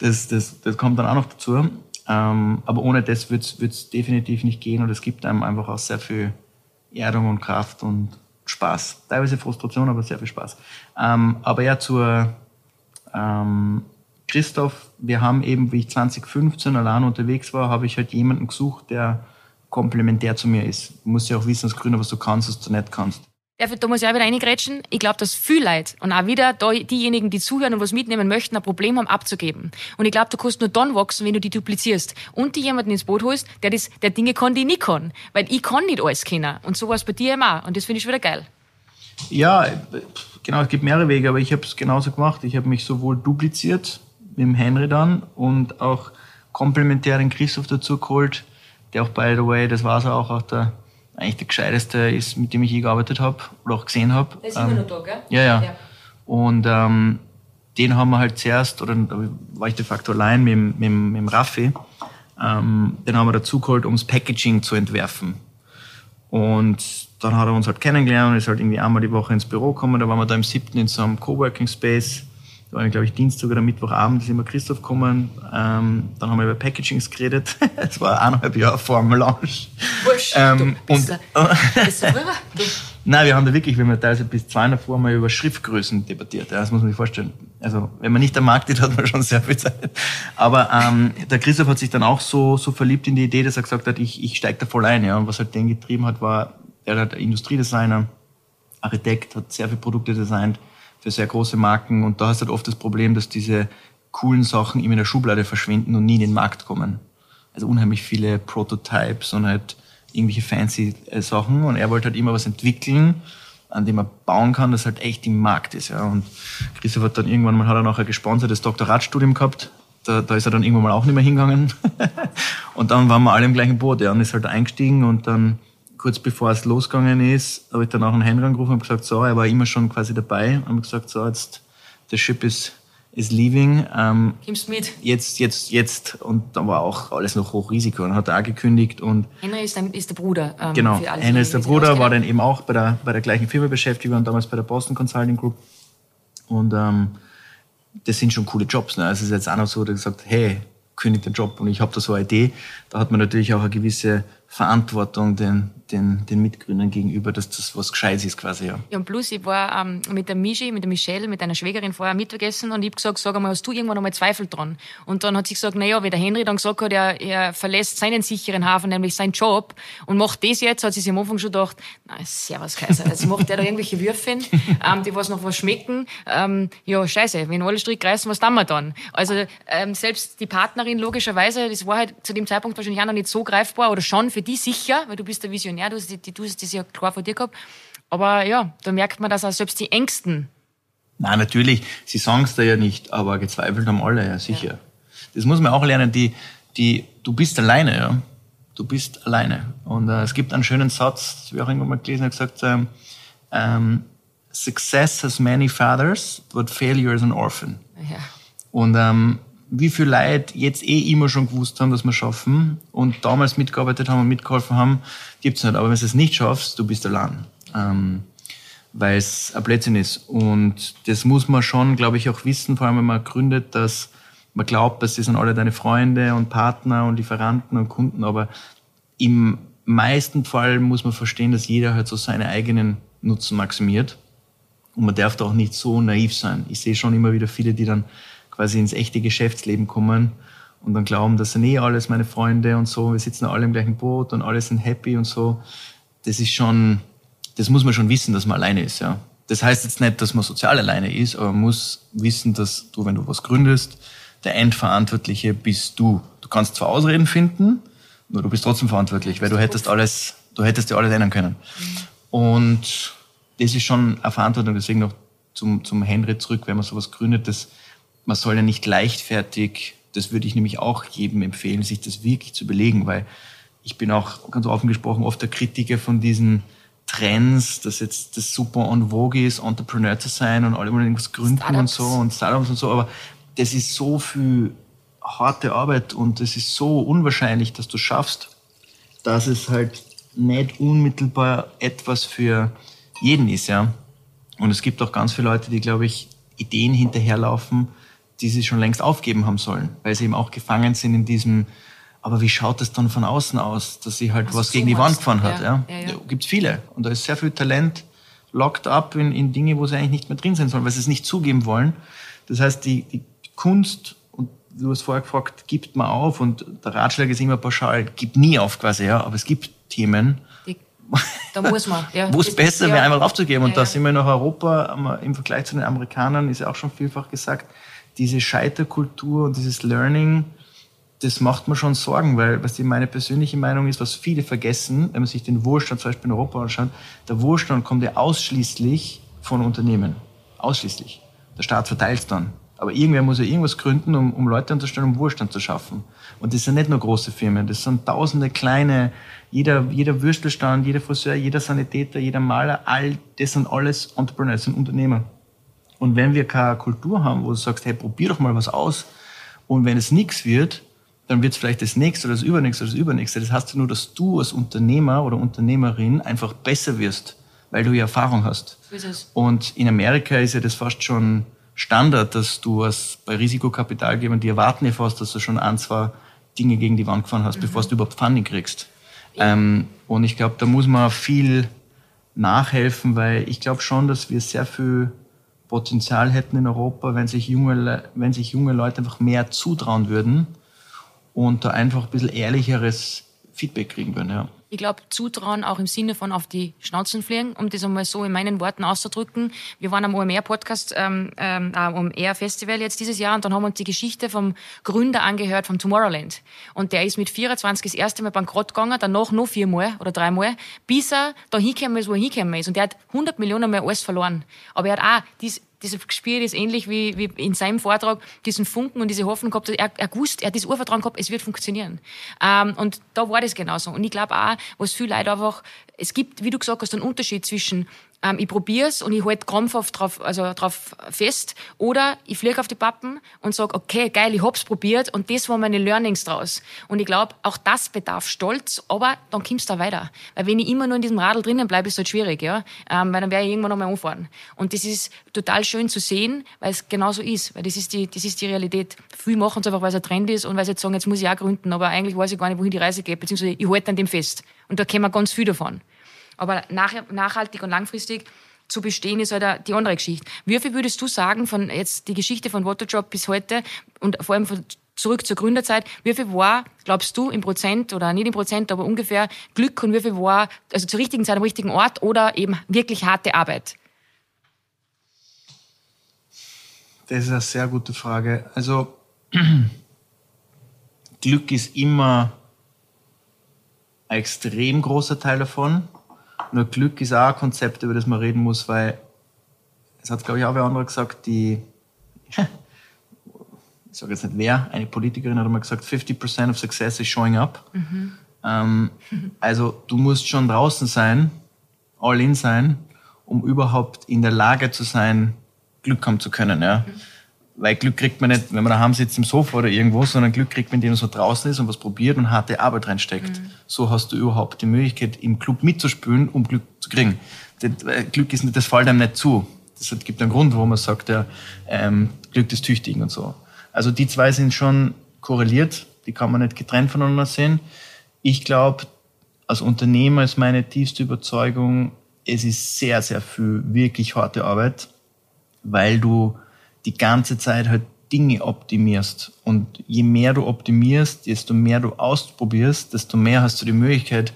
das, das, das kommt dann auch noch dazu. Ähm, aber ohne das wird es definitiv nicht gehen und es gibt einem einfach auch sehr viel Erdung und Kraft und Spaß. Teilweise Frustration, aber sehr viel Spaß. Ähm, aber ja, zur ähm, Christoph, wir haben eben, wie ich 2015 allein unterwegs war, habe ich halt jemanden gesucht, der komplementär zu mir ist. Du musst ja auch wissen als Gründer, was du kannst, was du nicht kannst. Ich, da muss ich auch wieder reingrätschen. Ich glaube, dass viel Leute und auch wieder diejenigen, die zuhören und was mitnehmen möchten, ein Problem haben abzugeben. Und ich glaube, du kannst nur dann wachsen, wenn du die duplizierst und die jemanden ins Boot holst, der, das, der Dinge kann, die ich nicht kann. Weil ich kann nicht alles kennen. Und so war es bei dir immer. Und das finde ich wieder geil. Ja, genau, es gibt mehrere Wege, aber ich habe es genauso gemacht. Ich habe mich sowohl dupliziert mit dem Henry dann und auch komplementär den Christoph dazu geholt der auch, by the way, das war so auch, auch der, eigentlich der gescheiteste ist, mit dem ich je gearbeitet habe oder auch gesehen habe. Der ist ähm, immer noch da, gell? Ja, ja. ja. Und ähm, den haben wir halt zuerst, oder da war ich de facto allein mit, mit, mit dem Raffi, ähm, den haben wir dazu geholt, um das Packaging zu entwerfen. Und dann hat er uns halt kennengelernt und ist halt irgendwie einmal die Woche ins Büro gekommen. Da waren wir da im siebten in so einem Coworking Space da war, glaube ich, Dienstag oder Mittwochabend, ist immer Christoph gekommen. Ähm, dann haben wir über Packagings geredet. Es war eineinhalb Jahre vor dem Launch. Wurscht, ähm, du, bist und, du, bist du Nein, wir haben da wirklich, wenn wir teilweise bis zwei davor mal über Schriftgrößen debattiert. Ja, das muss man sich vorstellen. Also, wenn man nicht am Markt ist, hat man schon sehr viel Zeit. Aber ähm, der Christoph hat sich dann auch so, so verliebt in die Idee, dass er gesagt hat, ich, ich steige da voll ein. Ja. Und was halt den getrieben hat, war, er hat Industriedesigner, Architekt, hat sehr viele Produkte designt für sehr große Marken. Und da hast du halt oft das Problem, dass diese coolen Sachen immer in der Schublade verschwinden und nie in den Markt kommen. Also unheimlich viele Prototypes und halt irgendwelche fancy äh, Sachen. Und er wollte halt immer was entwickeln, an dem er bauen kann, das halt echt im Markt ist. Ja. Und Christoph hat dann irgendwann mal, hat er ein gesponsertes Doktoratstudium gehabt. Da, da ist er dann irgendwann mal auch nicht mehr hingegangen. und dann waren wir alle im gleichen Boot. Ja, und ist halt eingestiegen und dann kurz bevor es losgegangen ist, habe ich dann auch einen Henry angerufen und gesagt, so, er war immer schon quasi dabei und habe gesagt, so, jetzt, the ship is, is leaving. Ähm, Kommst mit? Jetzt, jetzt, jetzt. Und dann war auch alles noch Hochrisiko und hat er auch gekündigt und. Henry ist, der, ist der Bruder. Ähm, genau. Henry ist der Bruder, war dann eben auch bei der, bei der gleichen Firma beschäftigt, und damals bei der Boston Consulting Group. Und, ähm, das sind schon coole Jobs, ne? Also es ist jetzt auch noch so, dass gesagt, hey, kündigt den Job und ich habe da so eine Idee, da hat man natürlich auch eine gewisse Verantwortung den, den, den Mitgründern gegenüber, dass das was Gescheites ist quasi, ja. Ja, und plus, ich war ähm, mit der Michi, mit der Michelle, mit einer Schwägerin vorher Mittagessen und ich hab gesagt, sag einmal, hast du irgendwann einmal Zweifel dran? Und dann hat sie gesagt, naja, wie der Henry dann gesagt hat, er, er verlässt seinen sicheren Hafen, nämlich seinen Job und macht das jetzt, hat sie sich am Anfang schon gedacht, na, servus Kaiser, jetzt macht der da irgendwelche Würfe, ähm, die was noch was schmecken. Ähm, ja, scheiße, wenn alle Strick reißen, was tun wir dann? Also ähm, selbst die Partnerin, logischerweise, das war halt zu dem Zeitpunkt wahrscheinlich auch noch nicht so greifbar oder schon für die sicher, weil du bist der Visionär, du hast, die, du hast das ja klar vor dir gehabt. Aber ja, da merkt man, dass auch selbst die Ängsten. Nein, natürlich, sie sagen es da ja nicht, aber gezweifelt haben alle, ja sicher. Ja. Das muss man auch lernen, die, die, du bist alleine, ja. Du bist alleine. Und äh, es gibt einen schönen Satz, das habe ich auch irgendwann mal gelesen, hat gesagt, ähm, ähm, Success has many fathers, but failure is an orphan. Ja. Und ähm, wie viel Leute jetzt eh immer schon gewusst haben, dass wir schaffen und damals mitgearbeitet haben und mitgeholfen haben, gibt's nicht. Aber wenn du es nicht schaffst, du bist allein. Ähm, weil es ein Blödsinn ist. Und das muss man schon, glaube ich, auch wissen, vor allem wenn man gründet, dass man glaubt, dass sie sind alle deine Freunde und Partner und Lieferanten und Kunden, aber im meisten Fall muss man verstehen, dass jeder halt so seine eigenen Nutzen maximiert. Und man darf da auch nicht so naiv sein. Ich sehe schon immer wieder viele, die dann quasi ins echte Geschäftsleben kommen und dann glauben, das sind eh alles meine Freunde und so, wir sitzen alle im gleichen Boot und alle sind happy und so. Das ist schon, das muss man schon wissen, dass man alleine ist, ja. Das heißt jetzt nicht, dass man sozial alleine ist, aber man muss wissen, dass du, wenn du was gründest, der Endverantwortliche bist du. Du kannst zwar Ausreden finden, nur du bist trotzdem verantwortlich, weil du hättest alles, du hättest dir alles ändern können. Und das ist schon eine Verantwortung, deswegen noch zum, zum Henry zurück, wenn man sowas gründet, das, man soll ja nicht leichtfertig, das würde ich nämlich auch jedem empfehlen, sich das wirklich zu belegen, weil ich bin auch ganz offen gesprochen oft der Kritiker von diesen Trends, dass jetzt das super on vogue ist, Entrepreneur zu sein und alle wollen irgendwas gründen Startups. und so und Startups und so, aber das ist so viel harte Arbeit und es ist so unwahrscheinlich, dass du schaffst, dass es halt nicht unmittelbar etwas für jeden ist, ja. Und es gibt auch ganz viele Leute, die, glaube ich, Ideen hinterherlaufen, die sie schon längst aufgeben haben sollen, weil sie eben auch gefangen sind in diesem, aber wie schaut es dann von außen aus, dass sie halt also was gegen die Wand gefahren hat? Ja, ja. ja, ja. Gibt viele. Und da ist sehr viel Talent locked up in, in Dinge, wo sie eigentlich nicht mehr drin sein sollen, weil sie es nicht zugeben wollen. Das heißt, die, die Kunst, und du hast vorher gefragt, gibt man auf und der Ratschlag ist immer pauschal, gibt nie auf quasi, ja, aber es gibt Themen, die, da muss man, ja. wo es besser wäre, einmal aufzugeben. Und da sind wir nach Europa, im Vergleich zu den Amerikanern, ist ja auch schon vielfach gesagt, diese Scheiterkultur und dieses Learning, das macht mir schon Sorgen, weil was meine persönliche Meinung ist, was viele vergessen, wenn man sich den Wohlstand zum Beispiel in Europa anschaut, der Wohlstand kommt ja ausschließlich von Unternehmen. Ausschließlich. Der Staat verteilt es dann. Aber irgendwer muss ja irgendwas gründen, um, um Leute anzustellen, um Wohlstand zu schaffen. Und das sind nicht nur große Firmen, das sind tausende kleine, jeder, jeder Würstelstand, jeder Friseur, jeder Sanitäter, jeder Maler, all, das sind alles Entrepreneurs, das sind Unternehmer. Und wenn wir keine Kultur haben, wo du sagst, hey, probier doch mal was aus, und wenn es nichts wird, dann wird es vielleicht das nächste oder das übernächste oder das übernächste. Das heißt ja nur, dass du als Unternehmer oder Unternehmerin einfach besser wirst, weil du ja Erfahrung hast. Und in Amerika ist ja das fast schon Standard, dass du als bei Risikokapitalgebern, die erwarten ja fast, dass du schon ein, zwei Dinge gegen die Wand gefahren hast, mhm. bevor du überhaupt Funding kriegst. Ähm, und ich glaube, da muss man viel nachhelfen, weil ich glaube schon, dass wir sehr viel Potenzial hätten in Europa, wenn sich junge, wenn sich junge Leute einfach mehr zutrauen würden und da einfach ein bisschen ehrlicheres Feedback kriegen würden. Ja ich glaube, Zutrauen auch im Sinne von auf die Schnauzen fliegen, um das einmal so in meinen Worten auszudrücken. Wir waren am OMR-Podcast, ähm, ähm, OMR-Festival jetzt dieses Jahr und dann haben wir uns die Geschichte vom Gründer angehört vom Tomorrowland. Und der ist mit 24 das erste Mal bankrott gegangen, danach noch viermal oder dreimal, bis er da hingekommen ist, wo er hingekommen ist. Und der hat 100 Millionen mehr alles verloren. Aber er hat auch dies, dieses Gespür ist ähnlich wie, wie in seinem Vortrag, diesen Funken und diese Hoffnung gehabt, er, er wusste, er hat dieses Urvertrauen gehabt, es wird funktionieren. Ähm, und da war das genauso. Und ich glaube auch, was viel Leute einfach, es gibt, wie du gesagt hast, einen Unterschied zwischen ähm, ich probier's und ich halte krampfhaft drauf, also drauf fest. Oder ich fliege auf die Pappen und sag, okay, geil, ich hab's probiert und das waren meine Learnings draus. Und ich glaube, auch das bedarf Stolz, aber dann kommst du da weiter. Weil wenn ich immer nur in diesem Radl drinnen bleibe, ist halt schwierig, ja. Ähm, weil dann werde ich irgendwann nochmal umfahren. Und das ist total schön zu sehen, weil es genauso ist. Weil das ist die, das ist die Realität. Viele machen es einfach, weil es ein Trend ist und weil sie jetzt sagen, jetzt muss ich auch gründen, aber eigentlich weiß ich gar nicht, wohin die Reise geht, beziehungsweise ich halte an dem fest. Und da kennen wir ganz viel davon. Aber nach, nachhaltig und langfristig zu bestehen ist halt die andere Geschichte. Wie viel würdest du sagen von jetzt die Geschichte von Waterjob bis heute und vor allem von zurück zur Gründerzeit, wie viel war, glaubst du, im Prozent oder nicht im Prozent, aber ungefähr Glück und wie viel war, also zur richtigen Zeit am richtigen Ort oder eben wirklich harte Arbeit? Das ist eine sehr gute Frage. Also Glück ist immer ein extrem großer Teil davon. Nur Glück ist auch ein Konzept, über das man reden muss, weil es hat, glaube ich, auch wer andere gesagt, die, ich sage jetzt nicht wer, eine Politikerin hat einmal gesagt, 50% of success is showing up. Mhm. Ähm, also du musst schon draußen sein, all in sein, um überhaupt in der Lage zu sein, Glück haben zu können. Ja? Mhm. Weil Glück kriegt man nicht, wenn man daheim sitzt im Sofa oder irgendwo, sondern Glück kriegt man, indem man so draußen ist und was probiert und harte Arbeit reinsteckt. Mhm. So hast du überhaupt die Möglichkeit, im Club mitzuspielen, um Glück zu kriegen. Das, Glück ist nicht, das fällt einem nicht zu. Das gibt einen Grund, warum man sagt, ja, ähm, Glück des Tüchtigen und so. Also die zwei sind schon korreliert, die kann man nicht getrennt voneinander sehen. Ich glaube, als Unternehmer ist meine tiefste Überzeugung, es ist sehr, sehr viel wirklich harte Arbeit, weil du die ganze Zeit halt Dinge optimierst. Und je mehr du optimierst, desto mehr du ausprobierst, desto mehr hast du die Möglichkeit,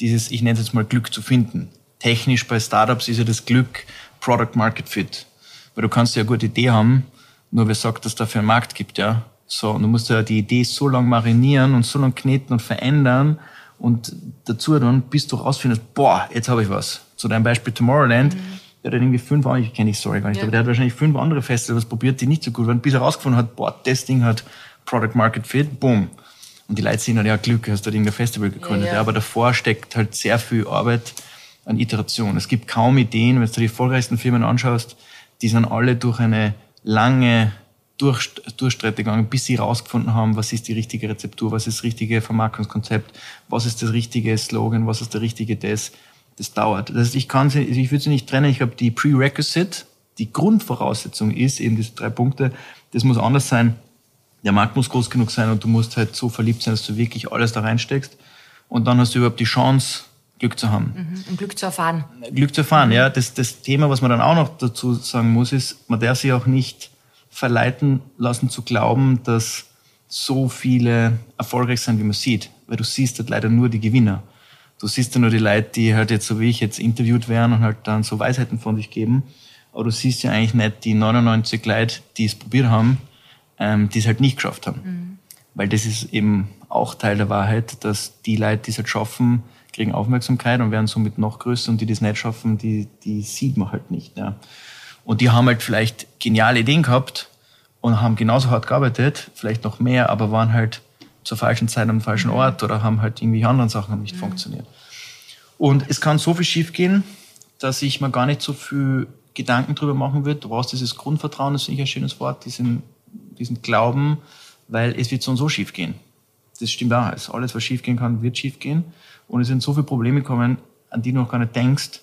dieses, ich nenne es jetzt mal Glück zu finden. Technisch bei Startups ist ja das Glück Product Market Fit. Weil du kannst ja eine gute Idee haben, nur wer sagt, dass es dafür einen Markt gibt, ja. So, und du musst ja die Idee so lange marinieren und so lange kneten und verändern und dazu dann, bis du rausfindest, boah, jetzt habe ich was. Zu deinem Beispiel Tomorrowland, mhm der hat irgendwie fünf andere, ich kenne die Story gar nicht, ja. aber der hat wahrscheinlich fünf andere Festivals probiert, die nicht so gut waren, bis er rausgefunden hat, boah, das Ding hat Product Market Fit, boom. Und die Leute sehen halt, ja, Glück, hast du irgendein Festival gegründet. Ja, ja. aber davor steckt halt sehr viel Arbeit an Iteration. Es gibt kaum Ideen, wenn du die erfolgreichsten Firmen anschaust, die sind alle durch eine lange durch, Durchstrecke gegangen, bis sie herausgefunden haben, was ist die richtige Rezeptur, was ist das richtige Vermarktungskonzept, was ist das richtige Slogan, was ist der richtige das das dauert. Das heißt, ich kann sie, ich würde sie nicht trennen. Ich habe die Prerequisite, die Grundvoraussetzung ist eben diese drei Punkte. Das muss anders sein. Der Markt muss groß genug sein und du musst halt so verliebt sein, dass du wirklich alles da reinsteckst. Und dann hast du überhaupt die Chance, Glück zu haben. Mhm. Und Glück zu erfahren. Glück zu erfahren, ja. Das, das Thema, was man dann auch noch dazu sagen muss, ist, man darf sich auch nicht verleiten lassen zu glauben, dass so viele erfolgreich sind, wie man sieht. Weil du siehst halt leider nur die Gewinner du siehst ja nur die Leute, die halt jetzt so wie ich jetzt interviewt werden und halt dann so Weisheiten von sich geben. Aber du siehst ja eigentlich nicht die 99 Leute, die es probiert haben, ähm, die es halt nicht geschafft haben. Mhm. Weil das ist eben auch Teil der Wahrheit, dass die Leute, die es halt schaffen, kriegen Aufmerksamkeit und werden somit noch größer und die, die es nicht schaffen, die, die sieht man halt nicht. Ja. Und die haben halt vielleicht geniale Ideen gehabt und haben genauso hart gearbeitet, vielleicht noch mehr, aber waren halt zur falschen Zeit am falschen mhm. Ort oder haben halt irgendwie andere Sachen nicht mhm. funktioniert. Und es kann so viel schiefgehen, dass ich mir gar nicht so viel Gedanken drüber machen würde. Du brauchst dieses Grundvertrauen, das finde ich ein schönes Wort, diesen, diesen Glauben, weil es wird so und so schiefgehen. Das stimmt auch. Also alles, was schiefgehen kann, wird schiefgehen. Und es sind so viele Probleme kommen, an die du noch gar nicht denkst.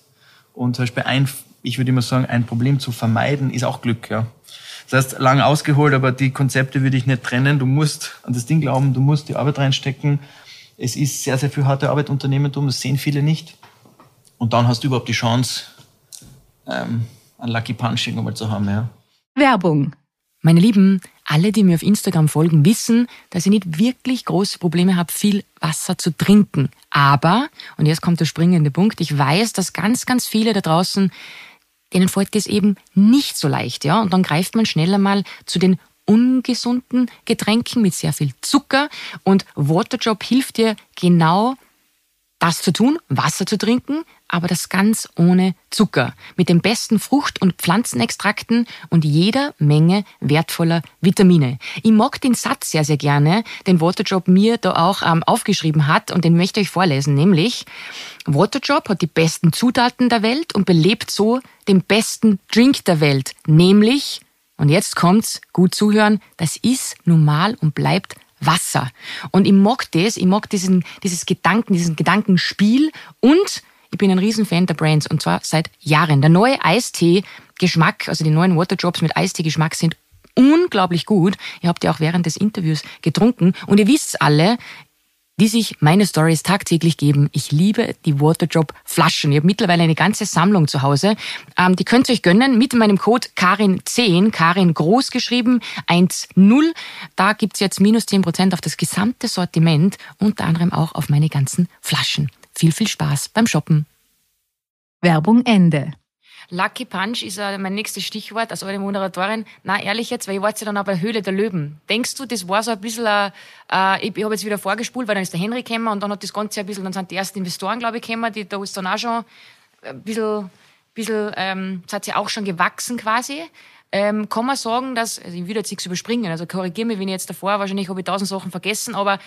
Und zum Beispiel ein, ich würde immer sagen, ein Problem zu vermeiden, ist auch Glück. Ja. Das heißt, lang ausgeholt, aber die Konzepte würde ich nicht trennen. Du musst an das Ding glauben, du musst die Arbeit reinstecken. Es ist sehr, sehr viel harte Arbeit Unternehmertum, das sehen viele nicht. Und dann hast du überhaupt die Chance, ähm, ein Lucky Punch irgendwann zu haben. Ja. Werbung. Meine Lieben, alle, die mir auf Instagram folgen, wissen, dass ich nicht wirklich große Probleme habe, viel Wasser zu trinken. Aber, und jetzt kommt der springende Punkt, ich weiß, dass ganz, ganz viele da draußen denen fällt das eben nicht so leicht, ja. Und dann greift man schneller mal zu den ungesunden Getränken mit sehr viel Zucker und Waterjob hilft dir genau das zu tun, Wasser zu trinken, aber das ganz ohne Zucker, mit den besten Frucht- und Pflanzenextrakten und jeder Menge wertvoller Vitamine. Ich mag den Satz sehr, sehr gerne, den Waterjob mir da auch ähm, aufgeschrieben hat und den möchte ich euch vorlesen, nämlich Waterjob hat die besten Zutaten der Welt und belebt so den besten Drink der Welt, nämlich, und jetzt kommt's, gut zuhören, das ist normal und bleibt Wasser. Und ich mag das, ich mag diesen, dieses Gedanken, diesen Gedankenspiel und ich bin ein Riesenfan der Brands und zwar seit Jahren. Der neue Eistee-Geschmack, also die neuen Waterdrops mit Eistee-Geschmack sind unglaublich gut. Ihr habt ja auch während des Interviews getrunken und ihr wisst alle, die sich meine Stories tagtäglich geben. Ich liebe die Waterdrop Flaschen. Ich habe mittlerweile eine ganze Sammlung zu Hause. Ähm, die könnt ihr euch gönnen mit meinem Code Karin10, Karin groß geschrieben, 1.0. Da gibt's jetzt minus 10% auf das gesamte Sortiment, unter anderem auch auf meine ganzen Flaschen. Viel, viel Spaß beim Shoppen. Werbung Ende. Lucky Punch ist äh, mein nächstes Stichwort als eure Moderatorin. Na, ehrlich jetzt, weil ich war jetzt ja dann auch bei Höhle der Löwen. Denkst du, das war so ein bisschen, äh, äh ich, ich habe jetzt wieder vorgespult, weil dann ist der Henry gekommen und dann hat das Ganze ein bisschen, dann sind die ersten Investoren, glaube ich, gekommen, die, da ist dann auch schon ein bisschen, bisschen ähm, das hat sich auch schon gewachsen quasi. Ähm, kann man sagen, dass, also ich würde jetzt nichts überspringen, also korrigiere mich, wenn ich jetzt davor, wahrscheinlich habe ich tausend Sachen vergessen, aber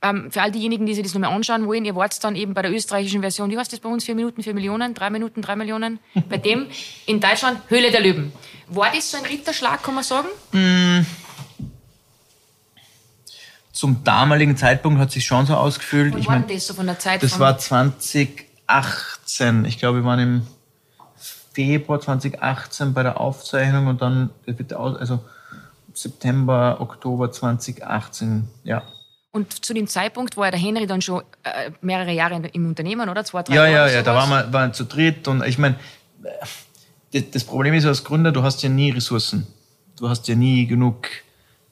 ähm, für all diejenigen, die sich das nochmal anschauen wollen, ihr wart dann eben bei der österreichischen Version, wie heißt das bei uns, vier Minuten, vier Millionen, drei Minuten, drei Millionen, bei dem in Deutschland Höhle der Löwen. War das so ein Ritterschlag, kann man sagen? Mm. Zum damaligen Zeitpunkt hat sich schon so ausgefühlt. Wann ich war mein, das so von der Zeit? Das war 2018. Ich glaube, wir waren im Februar 2018 bei der Aufzeichnung und dann, also September, Oktober 2018, ja. Und zu dem Zeitpunkt war der Henry dann schon äh, mehrere Jahre im Unternehmen, oder? Zwei, drei ja, Jahre. Ja, ja, ja, da waren wir, waren zu dritt und ich meine, das, das Problem ist als Gründer, du hast ja nie Ressourcen. Du hast ja nie genug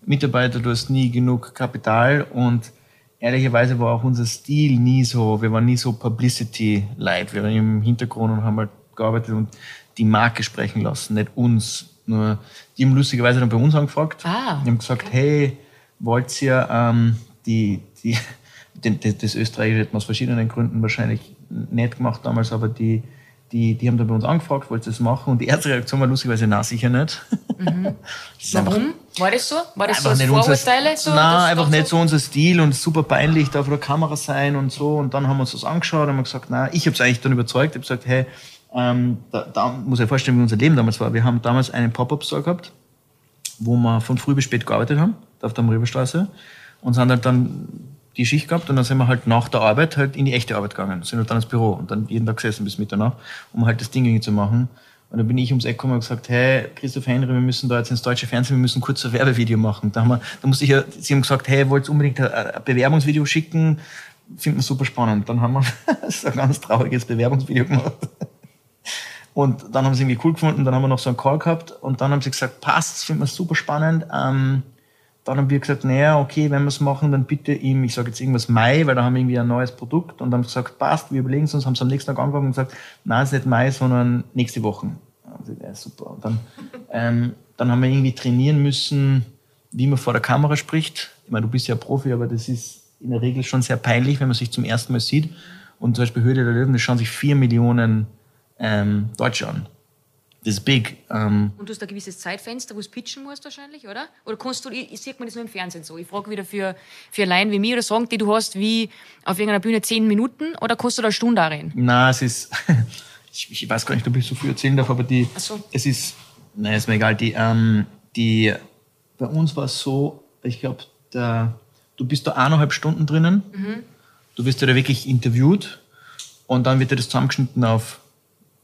Mitarbeiter, du hast nie genug Kapital und ehrlicherweise war auch unser Stil nie so, wir waren nie so Publicity-Light. Wir waren im Hintergrund und haben halt gearbeitet und die Marke sprechen lassen, nicht uns. Nur, die haben lustigerweise dann bei uns angefragt. Ah, die haben gesagt, okay. hey, wollt ihr ähm, die, die, das, das Österreichische hätten wir aus verschiedenen Gründen wahrscheinlich nicht gemacht damals, aber die, die, die haben dann bei uns angefragt, wollt ihr das machen? Und die erste Reaktion war lustigerweise, na sicher nicht. Mhm. Warum? War das so? War das so als Vorurteile? Unser, so, nein, einfach nicht so unser Stil und super peinlich, da vor der Kamera sein und so. Und dann haben wir uns das angeschaut und haben gesagt, na, ich habe es eigentlich dann überzeugt. Ich habe gesagt, hey, ähm, da, da muss ich vorstellen, wie unser Leben damals war. Wir haben damals einen Pop-Up-Store gehabt, wo wir von früh bis spät gearbeitet haben, auf der Mariberstraße. Und sind halt dann die Schicht gehabt und dann sind wir halt nach der Arbeit halt in die echte Arbeit gegangen. Sind halt dann ins Büro und dann jeden Tag gesessen bis Mitternacht, um halt das Ding irgendwie zu machen. Und dann bin ich ums Eck gekommen und gesagt, hey, Christoph Henry, wir müssen da jetzt ins deutsche Fernsehen, wir müssen kurz ein Werbevideo machen. Da, haben wir, da musste ich ja, sie haben gesagt, hey, wollt unbedingt ein, ein Bewerbungsvideo schicken? Finden wir super spannend. Dann haben wir so ein ganz trauriges Bewerbungsvideo gemacht. Und dann haben sie irgendwie cool gefunden, dann haben wir noch so einen Call gehabt und dann haben sie gesagt, passt, finden wir super spannend. Ähm, dann haben wir gesagt, naja, okay, wenn wir es machen, dann bitte im, ich sage jetzt irgendwas Mai, weil da haben wir irgendwie ein neues Produkt und dann haben sie gesagt, passt, wir überlegen es uns, haben sie am nächsten Tag angefangen und gesagt, nein, es ist nicht Mai, sondern nächste Woche. Also, ja, super. Und dann, ähm, dann haben wir irgendwie trainieren müssen, wie man vor der Kamera spricht. Ich meine, du bist ja Profi, aber das ist in der Regel schon sehr peinlich, wenn man sich zum ersten Mal sieht. Und zum Beispiel Höhle der Löwen, das schauen sich vier Millionen ähm, an. Das ist big. Ähm. Und du hast ein gewisses Zeitfenster, wo du pitchen musst wahrscheinlich, oder? Oder kannst du, ich, sehe mir das nur im Fernsehen so. Ich frage wieder für, für Laien wie mir oder sagen, die du hast, wie auf irgendeiner Bühne zehn Minuten oder kannst du da eine Stunde darin? Nein, es ist, ich, ich, weiß gar nicht, ob ich so viel erzählen darf, aber die, so. es ist, nein, ist mir egal, die, ähm, die, bei uns war es so, ich glaube, du bist da eineinhalb Stunden drinnen, mhm. du wirst da wirklich interviewt und dann wird dir das zusammengeschnitten auf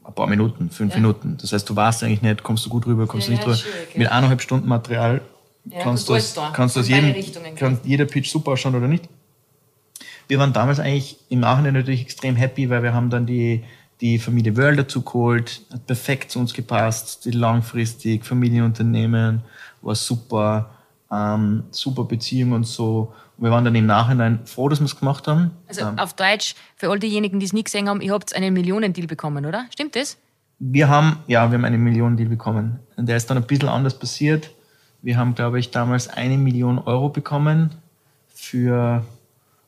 ein paar Minuten, fünf ja. Minuten. Das heißt, du weißt eigentlich nicht, kommst du gut rüber, kommst ja, du nicht rüber. Mit eineinhalb Stunden Material kannst du das, kannst du das jedem, kann jeder Pitch super ausschauen oder nicht. Wir waren damals eigentlich im Nachhinein natürlich extrem happy, weil wir haben dann die, die Familie World dazu geholt, hat perfekt zu uns gepasst, die langfristig, Familienunternehmen, war super, ähm, super Beziehung und so wir waren dann im Nachhinein froh, dass wir es gemacht haben. Also ähm, auf Deutsch, für all diejenigen, die es nicht gesehen haben, ihr habt einen Millionendeal bekommen, oder? Stimmt das? Wir haben, ja, wir haben einen Millionendeal bekommen. Und der ist dann ein bisschen anders passiert. Wir haben, glaube ich, damals eine Million Euro bekommen für,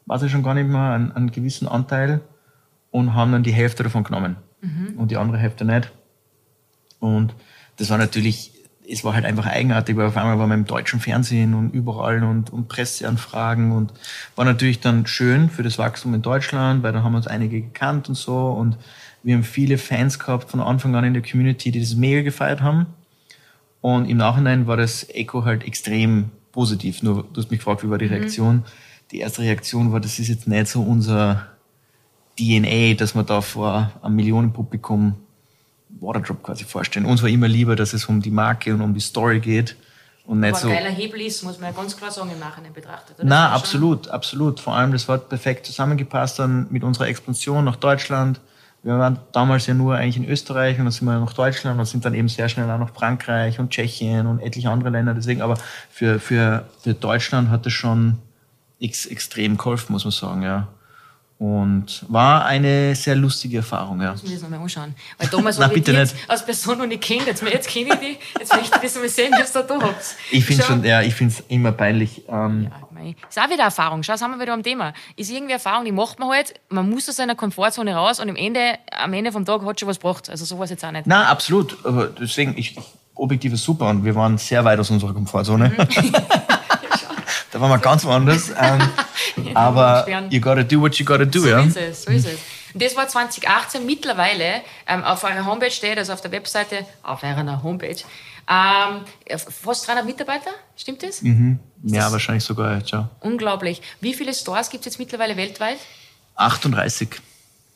weiß ich schon gar nicht mehr, einen, einen gewissen Anteil. und haben dann die Hälfte davon genommen und die andere Hälfte nicht. Und das war natürlich, es war halt einfach eigenartig, weil auf einmal war man im deutschen Fernsehen und überall und, und Presseanfragen und war natürlich dann schön für das Wachstum in Deutschland, weil da haben uns einige gekannt und so und wir haben viele Fans gehabt von Anfang an in der Community, die das mega gefeiert haben. Und im Nachhinein war das Echo halt extrem positiv. Nur du hast mich gefragt, wie war die Reaktion? Die erste Reaktion war, das ist jetzt nicht so unser DNA, dass wir da vor einem Millionenpublikum Waterdrop quasi vorstellen. Uns war immer lieber, dass es um die Marke und um die Story geht und nicht Aber so. ein geiler Hebel ist, muss man ja ganz klar sagen, im Nachhinein betrachtet. oder? Na, Das war absolut, absolut. Vor allem, das hat perfekt zusammengepasst dann mit unserer Expansion nach Deutschland. Wir waren damals ja nur eigentlich in Österreich und dann sind wir nach Deutschland und sind dann eben sehr schnell auch nach Frankreich und Tschechien und etliche andere Länder. Deswegen, aber für, für, für Deutschland hat es schon ex, extrem geholfen, muss man sagen, ja. Und war eine sehr lustige Erfahrung, ja. muss mir das nochmal anschauen. Weil Thomas Nein, ich bitte nicht. als Person noch nicht kennt. Jetzt, jetzt kenne ich die, jetzt möchte ich das mal sehen, was da du habt. Ich finde schon, ja, ich finde es immer peinlich. Ähm, Ja, mei. Ist auch wieder Erfahrung. Schau, sind wir wieder am Thema. Ist irgendwie Erfahrung, die macht man halt. Man muss aus seiner Komfortzone raus und am Ende, am Ende vom Tag hat schon was gebracht. Also sowas jetzt auch nicht. Na, absolut. Aber deswegen, ich, objektiv ist super und wir waren sehr weit aus unserer Komfortzone. da waren wir ganz woanders. Ähm, aber you gotta do what you gotta do, So ja. ist es, so ist es. Das war 2018 mittlerweile ähm, auf eurer Homepage steht, also auf der Webseite, auf eurer Homepage, ähm, fast 300 Mitarbeiter, stimmt das? Ja, wahrscheinlich sogar ja. Unglaublich. Wie viele Stores gibt es jetzt mittlerweile weltweit? 38.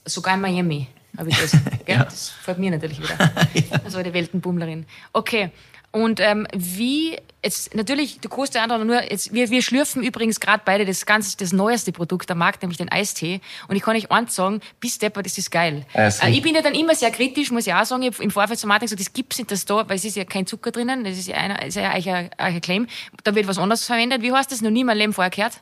Sogar in Miami habe ich das. Ja. Das freut mir natürlich wieder. Also die Weltenbummlerin. Okay. Und ähm, wie, jetzt natürlich, du kannst ja andere nur, jetzt, wir, wir schlürfen übrigens gerade beide das ganz, das neueste Produkt am Markt, nämlich den Eistee. Und ich kann euch eins sagen, bis Depper, das ist geil. Ist äh, ich bin ja dann immer sehr kritisch, muss ich auch sagen. Ich im Vorfeld zum Martin gesagt, das gibt's nicht das da, weil es ist ja kein Zucker drinnen, das ist ja, einer, ist ja eigentlich ein, ein Claim. Da wird was anderes verwendet. Wie heißt das? Noch nie in meinem Leben vorher gehört.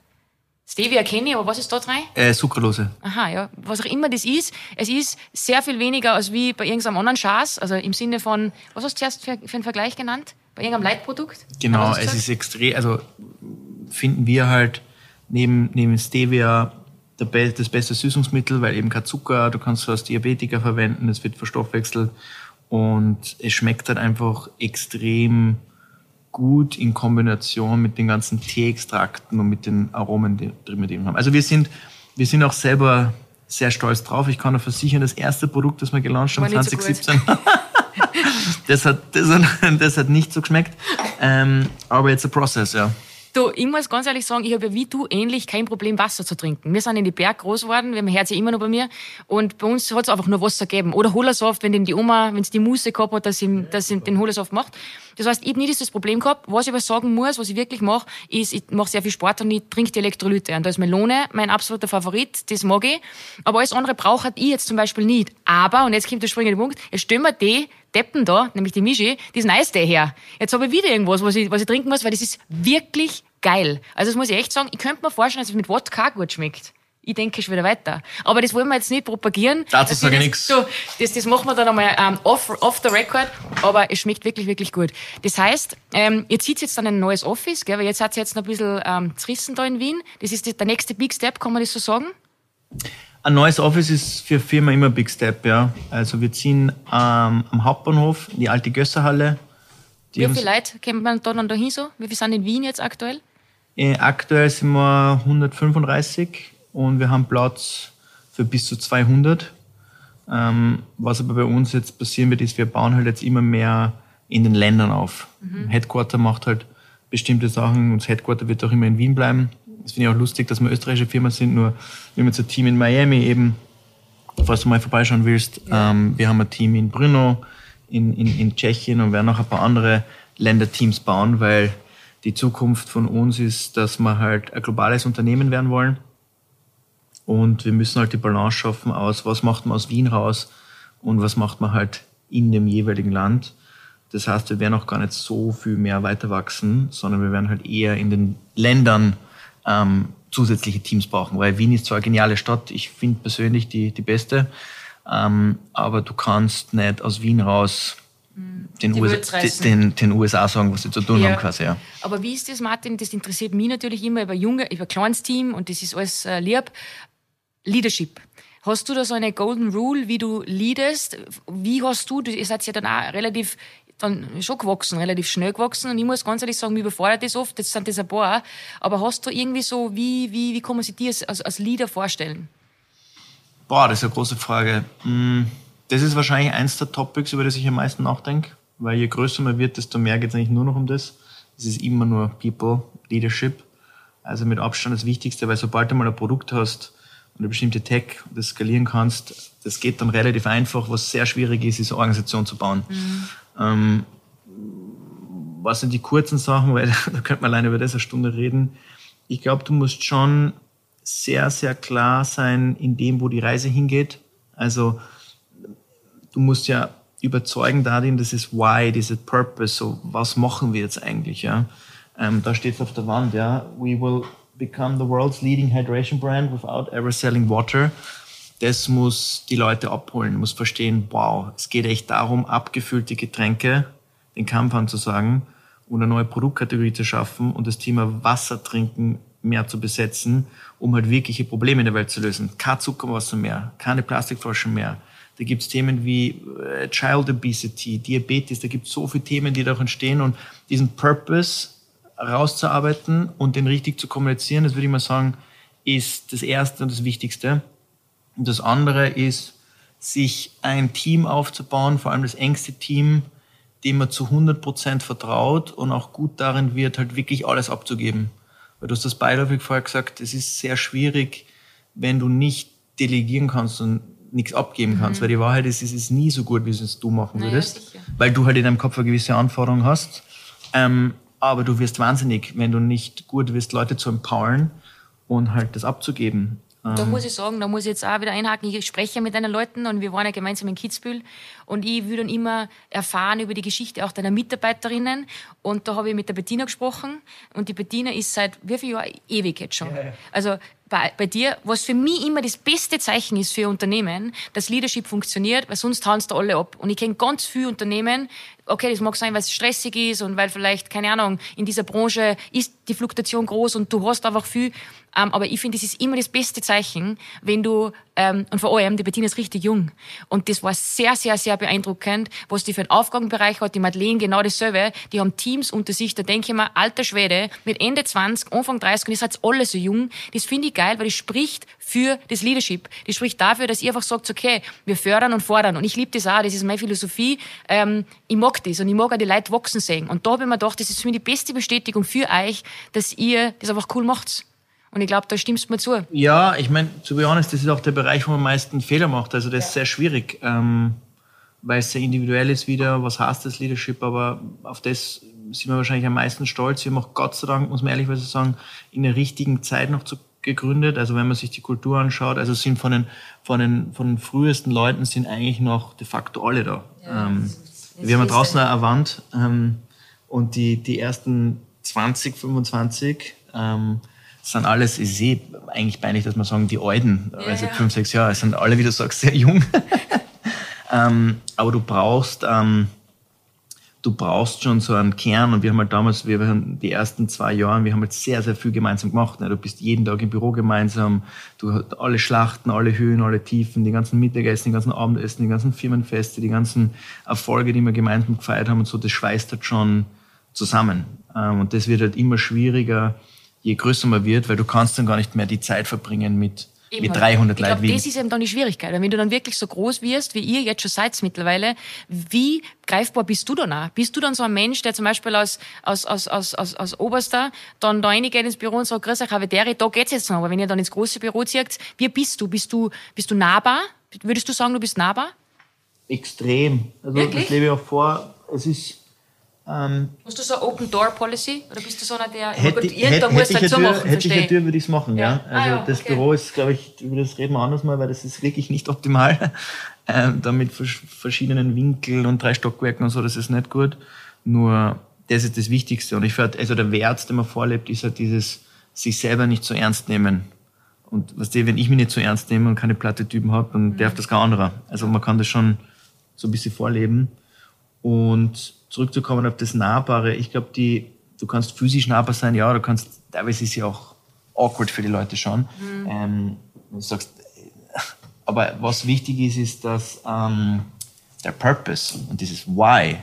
Stevia kenne ich, aber was ist da drin? Äh, Sucralose. Aha, ja. Was auch immer das ist, es ist sehr viel weniger als wie bei irgendeinem anderen Schaß. Also im Sinne von, was hast du zuerst für, für einen Vergleich genannt? Bei irgendeinem Leitprodukt? Genau, es gesagt? ist extrem, also finden wir halt neben, neben Stevia Be das beste Süßungsmittel, weil eben kein Zucker, du kannst es als Diabetiker verwenden, es wird verstoffwechselt und es schmeckt halt einfach extrem gut in Kombination mit den ganzen Teeextrakten und mit den Aromen, die drin mit dem haben. Also wir sind, wir sind auch selber sehr stolz drauf. Ich kann auch versichern, das erste Produkt, das wir gelauncht haben, War nicht so gut. 2017, das hat, das hat, das hat nicht so geschmeckt. Ähm, aber jetzt ein Prozess, ja. Du, ich muss ganz ehrlich sagen, ich habe ja wie du ähnlich kein Problem, Wasser zu trinken. Wir sind in die Berg groß geworden, wir haben Herz ja immer noch bei mir. Und bei uns hat es einfach nur Wasser gegeben. Oder Holersaft, wenn den die Oma, wenn es die Muße gehabt hat, dass sie, dass sie den Holersaft macht. Das heißt, ich habe nie dieses Problem gehabt. Was ich aber sagen muss, was ich wirklich mache, ist, ich mache sehr viel Sport und ich trinke die Elektrolyte. Und da ist Melone mein absoluter Favorit, das mag ich. Aber alles andere brauche ich jetzt zum Beispiel nicht. Aber, und jetzt kommt der springende Punkt, jetzt stellen wir die Deppen da, nämlich die Mischi, diesen Eistee her. Jetzt habe ich wieder irgendwas, was ich, was ich trinken muss, weil das ist wirklich geil. Also das muss ich echt sagen, ich könnte mir vorstellen, dass es mit Wodka gut schmeckt. Ich denke schon wieder weiter. Aber das wollen wir jetzt nicht propagieren. Dazu Das sage ich nix. So, das, das machen wir dann einmal ähm, off, off the record, aber es schmeckt wirklich, wirklich gut. Das heißt, ähm, ihr zieht jetzt dann ein neues Office, gell, weil jetzt hat es jetzt noch ein bisschen ähm, zerrissen da in Wien. Das ist der nächste Big Step, kann man das so sagen? Ein neues Office ist für Firma immer ein Big Step, ja. Also wir ziehen ähm, am Hauptbahnhof in die alte Gösserhalle. Die Wie viele Leute kommt man da dann dahin so? Wie viele sind in Wien jetzt aktuell? Äh, aktuell sind wir 135 und wir haben Platz für bis zu 200. Ähm, was aber bei uns jetzt passieren wird, ist, wir bauen halt jetzt immer mehr in den Ländern auf. Headquarter macht halt bestimmte Sachen und das Headquarter wird auch immer in Wien bleiben. Das finde ich auch lustig, dass wir österreichische Firma sind, nur wir haben jetzt ein Team in Miami eben, falls du mal vorbeischauen willst. Ähm, wir haben ein Team in Brno, in, in, in Tschechien und werden auch ein paar andere Länderteams bauen, weil die Zukunft von uns ist, dass wir halt ein globales Unternehmen werden wollen. Und wir müssen halt die Balance schaffen aus, was macht man aus Wien raus und was macht man halt in dem jeweiligen Land. Das heißt, wir werden auch gar nicht so viel mehr weiter wachsen, sondern wir werden halt eher in den Ländern ähm, zusätzliche Teams brauchen, weil Wien ist zwar eine geniale Stadt, ich finde persönlich die, die beste, ähm, aber du kannst nicht aus Wien raus den, Die USA, den, den USA sagen, was sie zu tun Ja. haben quasi. Ja. Aber wie ist das, Martin? Das interessiert mich natürlich immer über junge, über kleines Team und das ist alles äh, lieb. Leadership. Hast du da so eine Golden Rule, wie du leadest? Wie hast du, ihr seid ja dann auch relativ dann schon gewachsen, relativ schnell gewachsen. Und ich muss ganz ehrlich sagen, mich überfordert das oft, jetzt sind das ein paar. Aber hast du irgendwie so, wie, wie, wie kann man sich dir als, als Leader vorstellen? Boah, das ist eine große Frage. Hm, das ist wahrscheinlich eins der Topics, über das ich am meisten nachdenke. Weil je größer man wird, desto mehr geht es eigentlich nur noch um das. Es ist immer nur People, Leadership. Also mit Abstand das Wichtigste, weil sobald du mal ein Produkt hast und eine bestimmte Tech, das skalieren kannst, das geht dann relativ einfach. Was sehr schwierig ist, ist eine Organisation zu bauen. Mhm. Ähm, was sind die kurzen Sachen, weil da könnte man alleine über das eine Stunde reden. Ich glaube, du musst schon sehr, sehr klar sein in dem, wo die Reise hingeht. Also du musst ja überzeugen darin, das ist Why, diese Purpose, so was machen wir jetzt eigentlich, ja. Ähm, da steht es auf der Wand, ja. We will become the world's leading hydration brand without ever selling water das muss die Leute abholen, muss verstehen, wow, es geht echt darum, abgefüllte Getränke den Kampf anzusagen und eine neue Produktkategorie zu schaffen und das Thema Wasser trinken mehr zu besetzen, um halt wirkliche Probleme in der Welt zu lösen. Kein Zuckerwasser mehr, keine Plastikflaschen mehr. Da gibt's Themen wie äh, Child Obesity, Diabetes, da gibt's so viele Themen, die da auch entstehen und diesen Purpose rauszuarbeiten und den richtig zu kommunizieren, das würde ich mal sagen, ist das Erste und das Wichtigste. Und das andere ist, sich ein Team aufzubauen, vor allem das engste Team, dem man zu 100 Prozent vertraut und auch gut darin wird, halt wirklich alles abzugeben. Weil du hast das beiläufig vorher gesagt, es ist sehr schwierig, wenn du nicht delegieren kannst und nichts abgeben kannst. Mhm. Weil die Wahrheit ist, es ist nie so gut, wie es du machen naja, würdest. Sicher. Weil du halt in deinem Kopf eine gewisse Anforderung hast. Ähm, aber du wirst wahnsinnig, wenn du nicht gut wirst, Leute zu empowern und halt das abzugeben. Da ähm. muss ich sagen, da muss ich jetzt auch wieder einhaken. Ich spreche mit deinen Leuten und wir waren ja gemeinsam in Kitzbühel und ich will dann immer erfahren über die Geschichte auch deiner Mitarbeiterinnen und da habe ich mit der Bettina gesprochen und die Bettina ist seit wie viel Jahren ewig jetzt schon. Ja, ja. Also bei, bei dir, was für mich immer das beste Zeichen ist für Unternehmen, dass Leadership funktioniert, weil sonst hauen da alle ab. Und ich kenne ganz viele Unternehmen, okay, das mag sein, weil es stressig ist und weil vielleicht, keine Ahnung, in dieser Branche ist die Fluktuation groß und du hast einfach viel. Ähm, aber ich finde, das ist immer das beste Zeichen, wenn du, ähm, und vor allem, die Bettina ist richtig jung. Und das war sehr, sehr, sehr beeindruckend, was die für einen Aufgabenbereich hat. Die Madeleine genau dasselbe. Die haben Teams unter sich, da denke ich mir, alter Schwede, mit Ende 20, Anfang 30 und ihr seid alle so jung. Das finde ich geil, weil das spricht für das Leadership. Das spricht dafür, dass ihr einfach sagt, okay, wir fördern und fordern. Und ich liebe das auch, das ist meine Philosophie. Ähm, ich mag das und ich mag auch die Leute wachsen sehen. Und da habe ich mir gedacht, das ist für mich die beste Bestätigung für euch, dass ihr das einfach cool macht. Und ich glaube, da stimmst du mir zu. Ja, ich meine, zu be honest, das ist auch der Bereich, wo man am meisten Fehler macht. Also das ist sehr schwierig, ähm, weil es sehr individuell ist wieder, was heißt das Leadership, aber auf das sind wir wahrscheinlich am meisten stolz. Wir haben auch Gott sei Dank, muss man ehrlich sagen, in der richtigen Zeit noch zu gegründet. Also wenn man sich die Kultur anschaut, also sind von den, von den, von den frühesten Leuten sind eigentlich noch de facto alle da. Ja, ähm, wir haben draußen eine Wand ähm, und die, die ersten 20, 25 ähm, sind alles, ich sehe eigentlich peinlich, dass man sagen, die Alten, ja, also ja. fünf, sechs Jahre, sind alle, wie du sagst, sehr jung. ähm, aber du brauchst, ähm, du brauchst schon so einen Kern und wir haben halt damals, wir haben die ersten zwei Jahre, wir haben halt sehr, sehr viel gemeinsam gemacht. Ne? Du bist jeden Tag im Büro gemeinsam, du hast alle Schlachten, alle Höhen, alle Tiefen, die ganzen Mittagessen, die ganzen Abendessen, die ganzen Firmenfeste, die ganzen Erfolge, die wir gemeinsam gefeiert haben und so, das schweißt halt schon zusammen. Ähm, und das wird halt immer schwieriger, je größer man wird, weil du kannst dann gar nicht mehr die Zeit verbringen mit Eben mit 300 Leuten. Ich glaube, das ist eben dann die Schwierigkeit. Wenn du dann wirklich so groß wirst, wie ihr jetzt schon seid mittlerweile, wie greifbar bist du dann auch? Bist du dann so ein Mensch, der zum Beispiel aus, aus, aus, aus, aus, aus Oberster dann da reingeht ins Büro und sagt, grüß euch, Havidere, da geht's jetzt noch. Aber wenn ihr dann ins große Büro zieht, wie bist du? Bist du, bist du nahbar? Würdest du sagen, du bist nahbar? Extrem. Also, wirklich? das lebe ich auch vor. Es ist, ähm, Hast du so eine Open Door Policy? Oder bist du so einer, der hätte, gut, hätte, musst hätte halt so Tür, machen, Hätte ich eine Tür, würde ich es machen, ja. ja. Also ah, ja, das okay. Büro ist, glaube ich, über das reden wir anders mal, weil das ist wirklich nicht optimal. Ähm, da mit verschiedenen Winkeln und drei Stockwerken und so, das ist nicht gut. Nur das ist das Wichtigste. Und ich finde, also der Wert, den man vorlebt, ist halt dieses, sich selber nicht so ernst nehmen. Und was weißt du, wenn ich mich nicht so ernst nehme und keine platte Typen habe, dann mhm. darf das kein anderer. Also man kann das schon so ein bisschen vorleben. Und zurückzukommen auf das Nahbare, ich glaube, die, du kannst physisch nahbar sein, ja, du kannst, teilweise ist ja auch awkward für die Leute schon. Mhm. Ähm, du sagst, aber was wichtig ist, ist, dass ähm, der Purpose und dieses Why,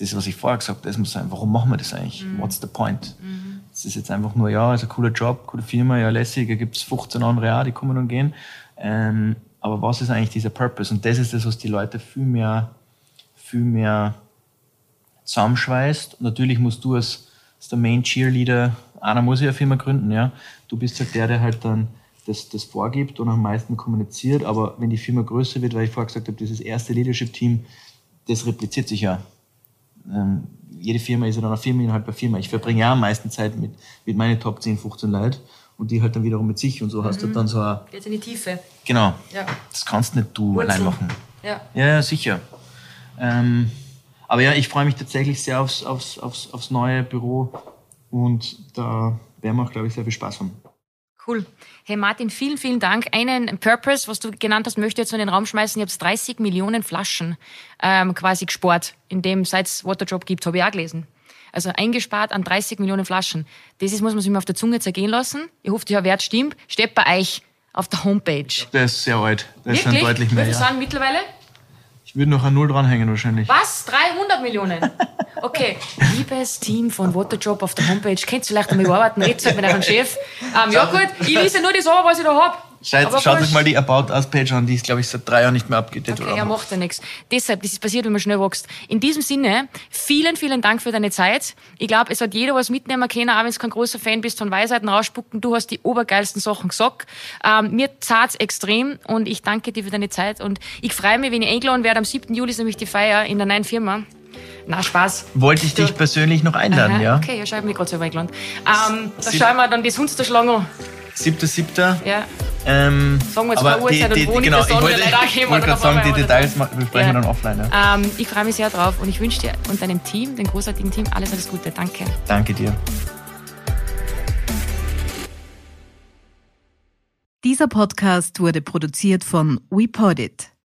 das, was ich vorher gesagt habe, das muss sein, warum machen wir das eigentlich? Mhm. What's the point? Mhm. Das ist jetzt einfach nur, ja, ist ein cooler Job, coole Firma, ja, lässig, da gibt es 15 andere auch, die kommen und gehen. Ähm, aber was ist eigentlich dieser Purpose? Und das ist das, was die Leute viel mehr, viel mehr zusammenschweißt. Und natürlich musst du als, als der Main Cheerleader, einer muss ja eine Firma gründen, ja. Du bist halt der, der halt dann das, das vorgibt und am meisten kommuniziert. Aber wenn die Firma größer wird, weil ich vorher gesagt habe, dieses erste Leadership-Team, das repliziert sich ja. Ähm, jede Firma ist ja dann eine Firma innerhalb der Firma. Ich verbringe ja am meisten Zeit mit, mit meinen Top 10, 15 Leuten und die halt dann wiederum mit sich und so mhm. hast du mhm. dann so eine. Jetzt in die Tiefe. Genau. Ja. Das kannst nicht du Wurzeln. allein machen. Ja, ja sicher. Ähm, aber ja, ich freue mich tatsächlich sehr aufs, aufs, aufs, aufs neue Büro und da werden wir auch, glaube ich, sehr viel Spaß haben. Cool. Hey Martin, vielen, vielen Dank. Einen Purpose, was du genannt hast, möchte ich jetzt in den Raum schmeißen. Ich habe 30 Millionen Flaschen ähm, quasi gespart, in dem seit es Waterjob gibt, habe ich auch gelesen. Also eingespart an 30 Millionen Flaschen. Das ist, muss man sich mal auf der Zunge zergehen lassen. Ich hoffe, der Wert stimmt. Steht bei euch auf der Homepage. Der ist sehr alt. Der Wirklich? ist deutlich mehr. Wie viel ja. sagen mittlerweile? Ich würde noch ein Null dranhängen wahrscheinlich. Was? 300 Millionen? Okay. Liebes Team von Waterjob auf der Homepage, könnt ihr vielleicht einmal überarbeiten, redet halt mit eurem Chef. Ähm, ja gut, ich lese nur das an, was ich da habe. Schaut, schaut euch mal die About Us Page an, die ist, glaube ich, seit drei Jahren nicht mehr abgedatet. Okay, ja, macht ja nichts. Deshalb, das ist passiert, wenn man schnell wächst. In diesem Sinne, vielen, vielen Dank für deine Zeit. Ich glaube, es hat jeder was mitnehmen können, auch wenn du kein großer Fan bist von Weisheiten rausspucken. Du hast die obergeilsten Sachen gesagt. Ähm, mir zahlt's extrem und ich danke dir für deine Zeit und ich freue mich, wenn ich eingeladen werde. Am 7. Juli ist nämlich die Feier in der neuen Firma. Na, Spaß. Wollte ich dich persönlich noch einladen, Aha, ja? Okay, ja, schau ich mich gerade selber eingeladen. Ähm, da schauen wir dann das Hunsterschlange an. 7.7. Ja. Ähm, sagen wir jetzt mal Uhrzeit und wo genau, ich wollte, ich wollte gerade sagen, die Details besprechen ja. wir dann offline. Ja. Ähm, ich freue mich sehr drauf und ich wünsche dir und deinem Team, dem großartigen Team, alles, alles Gute. Danke. Danke dir. Dieser Podcast wurde produziert von WePodit.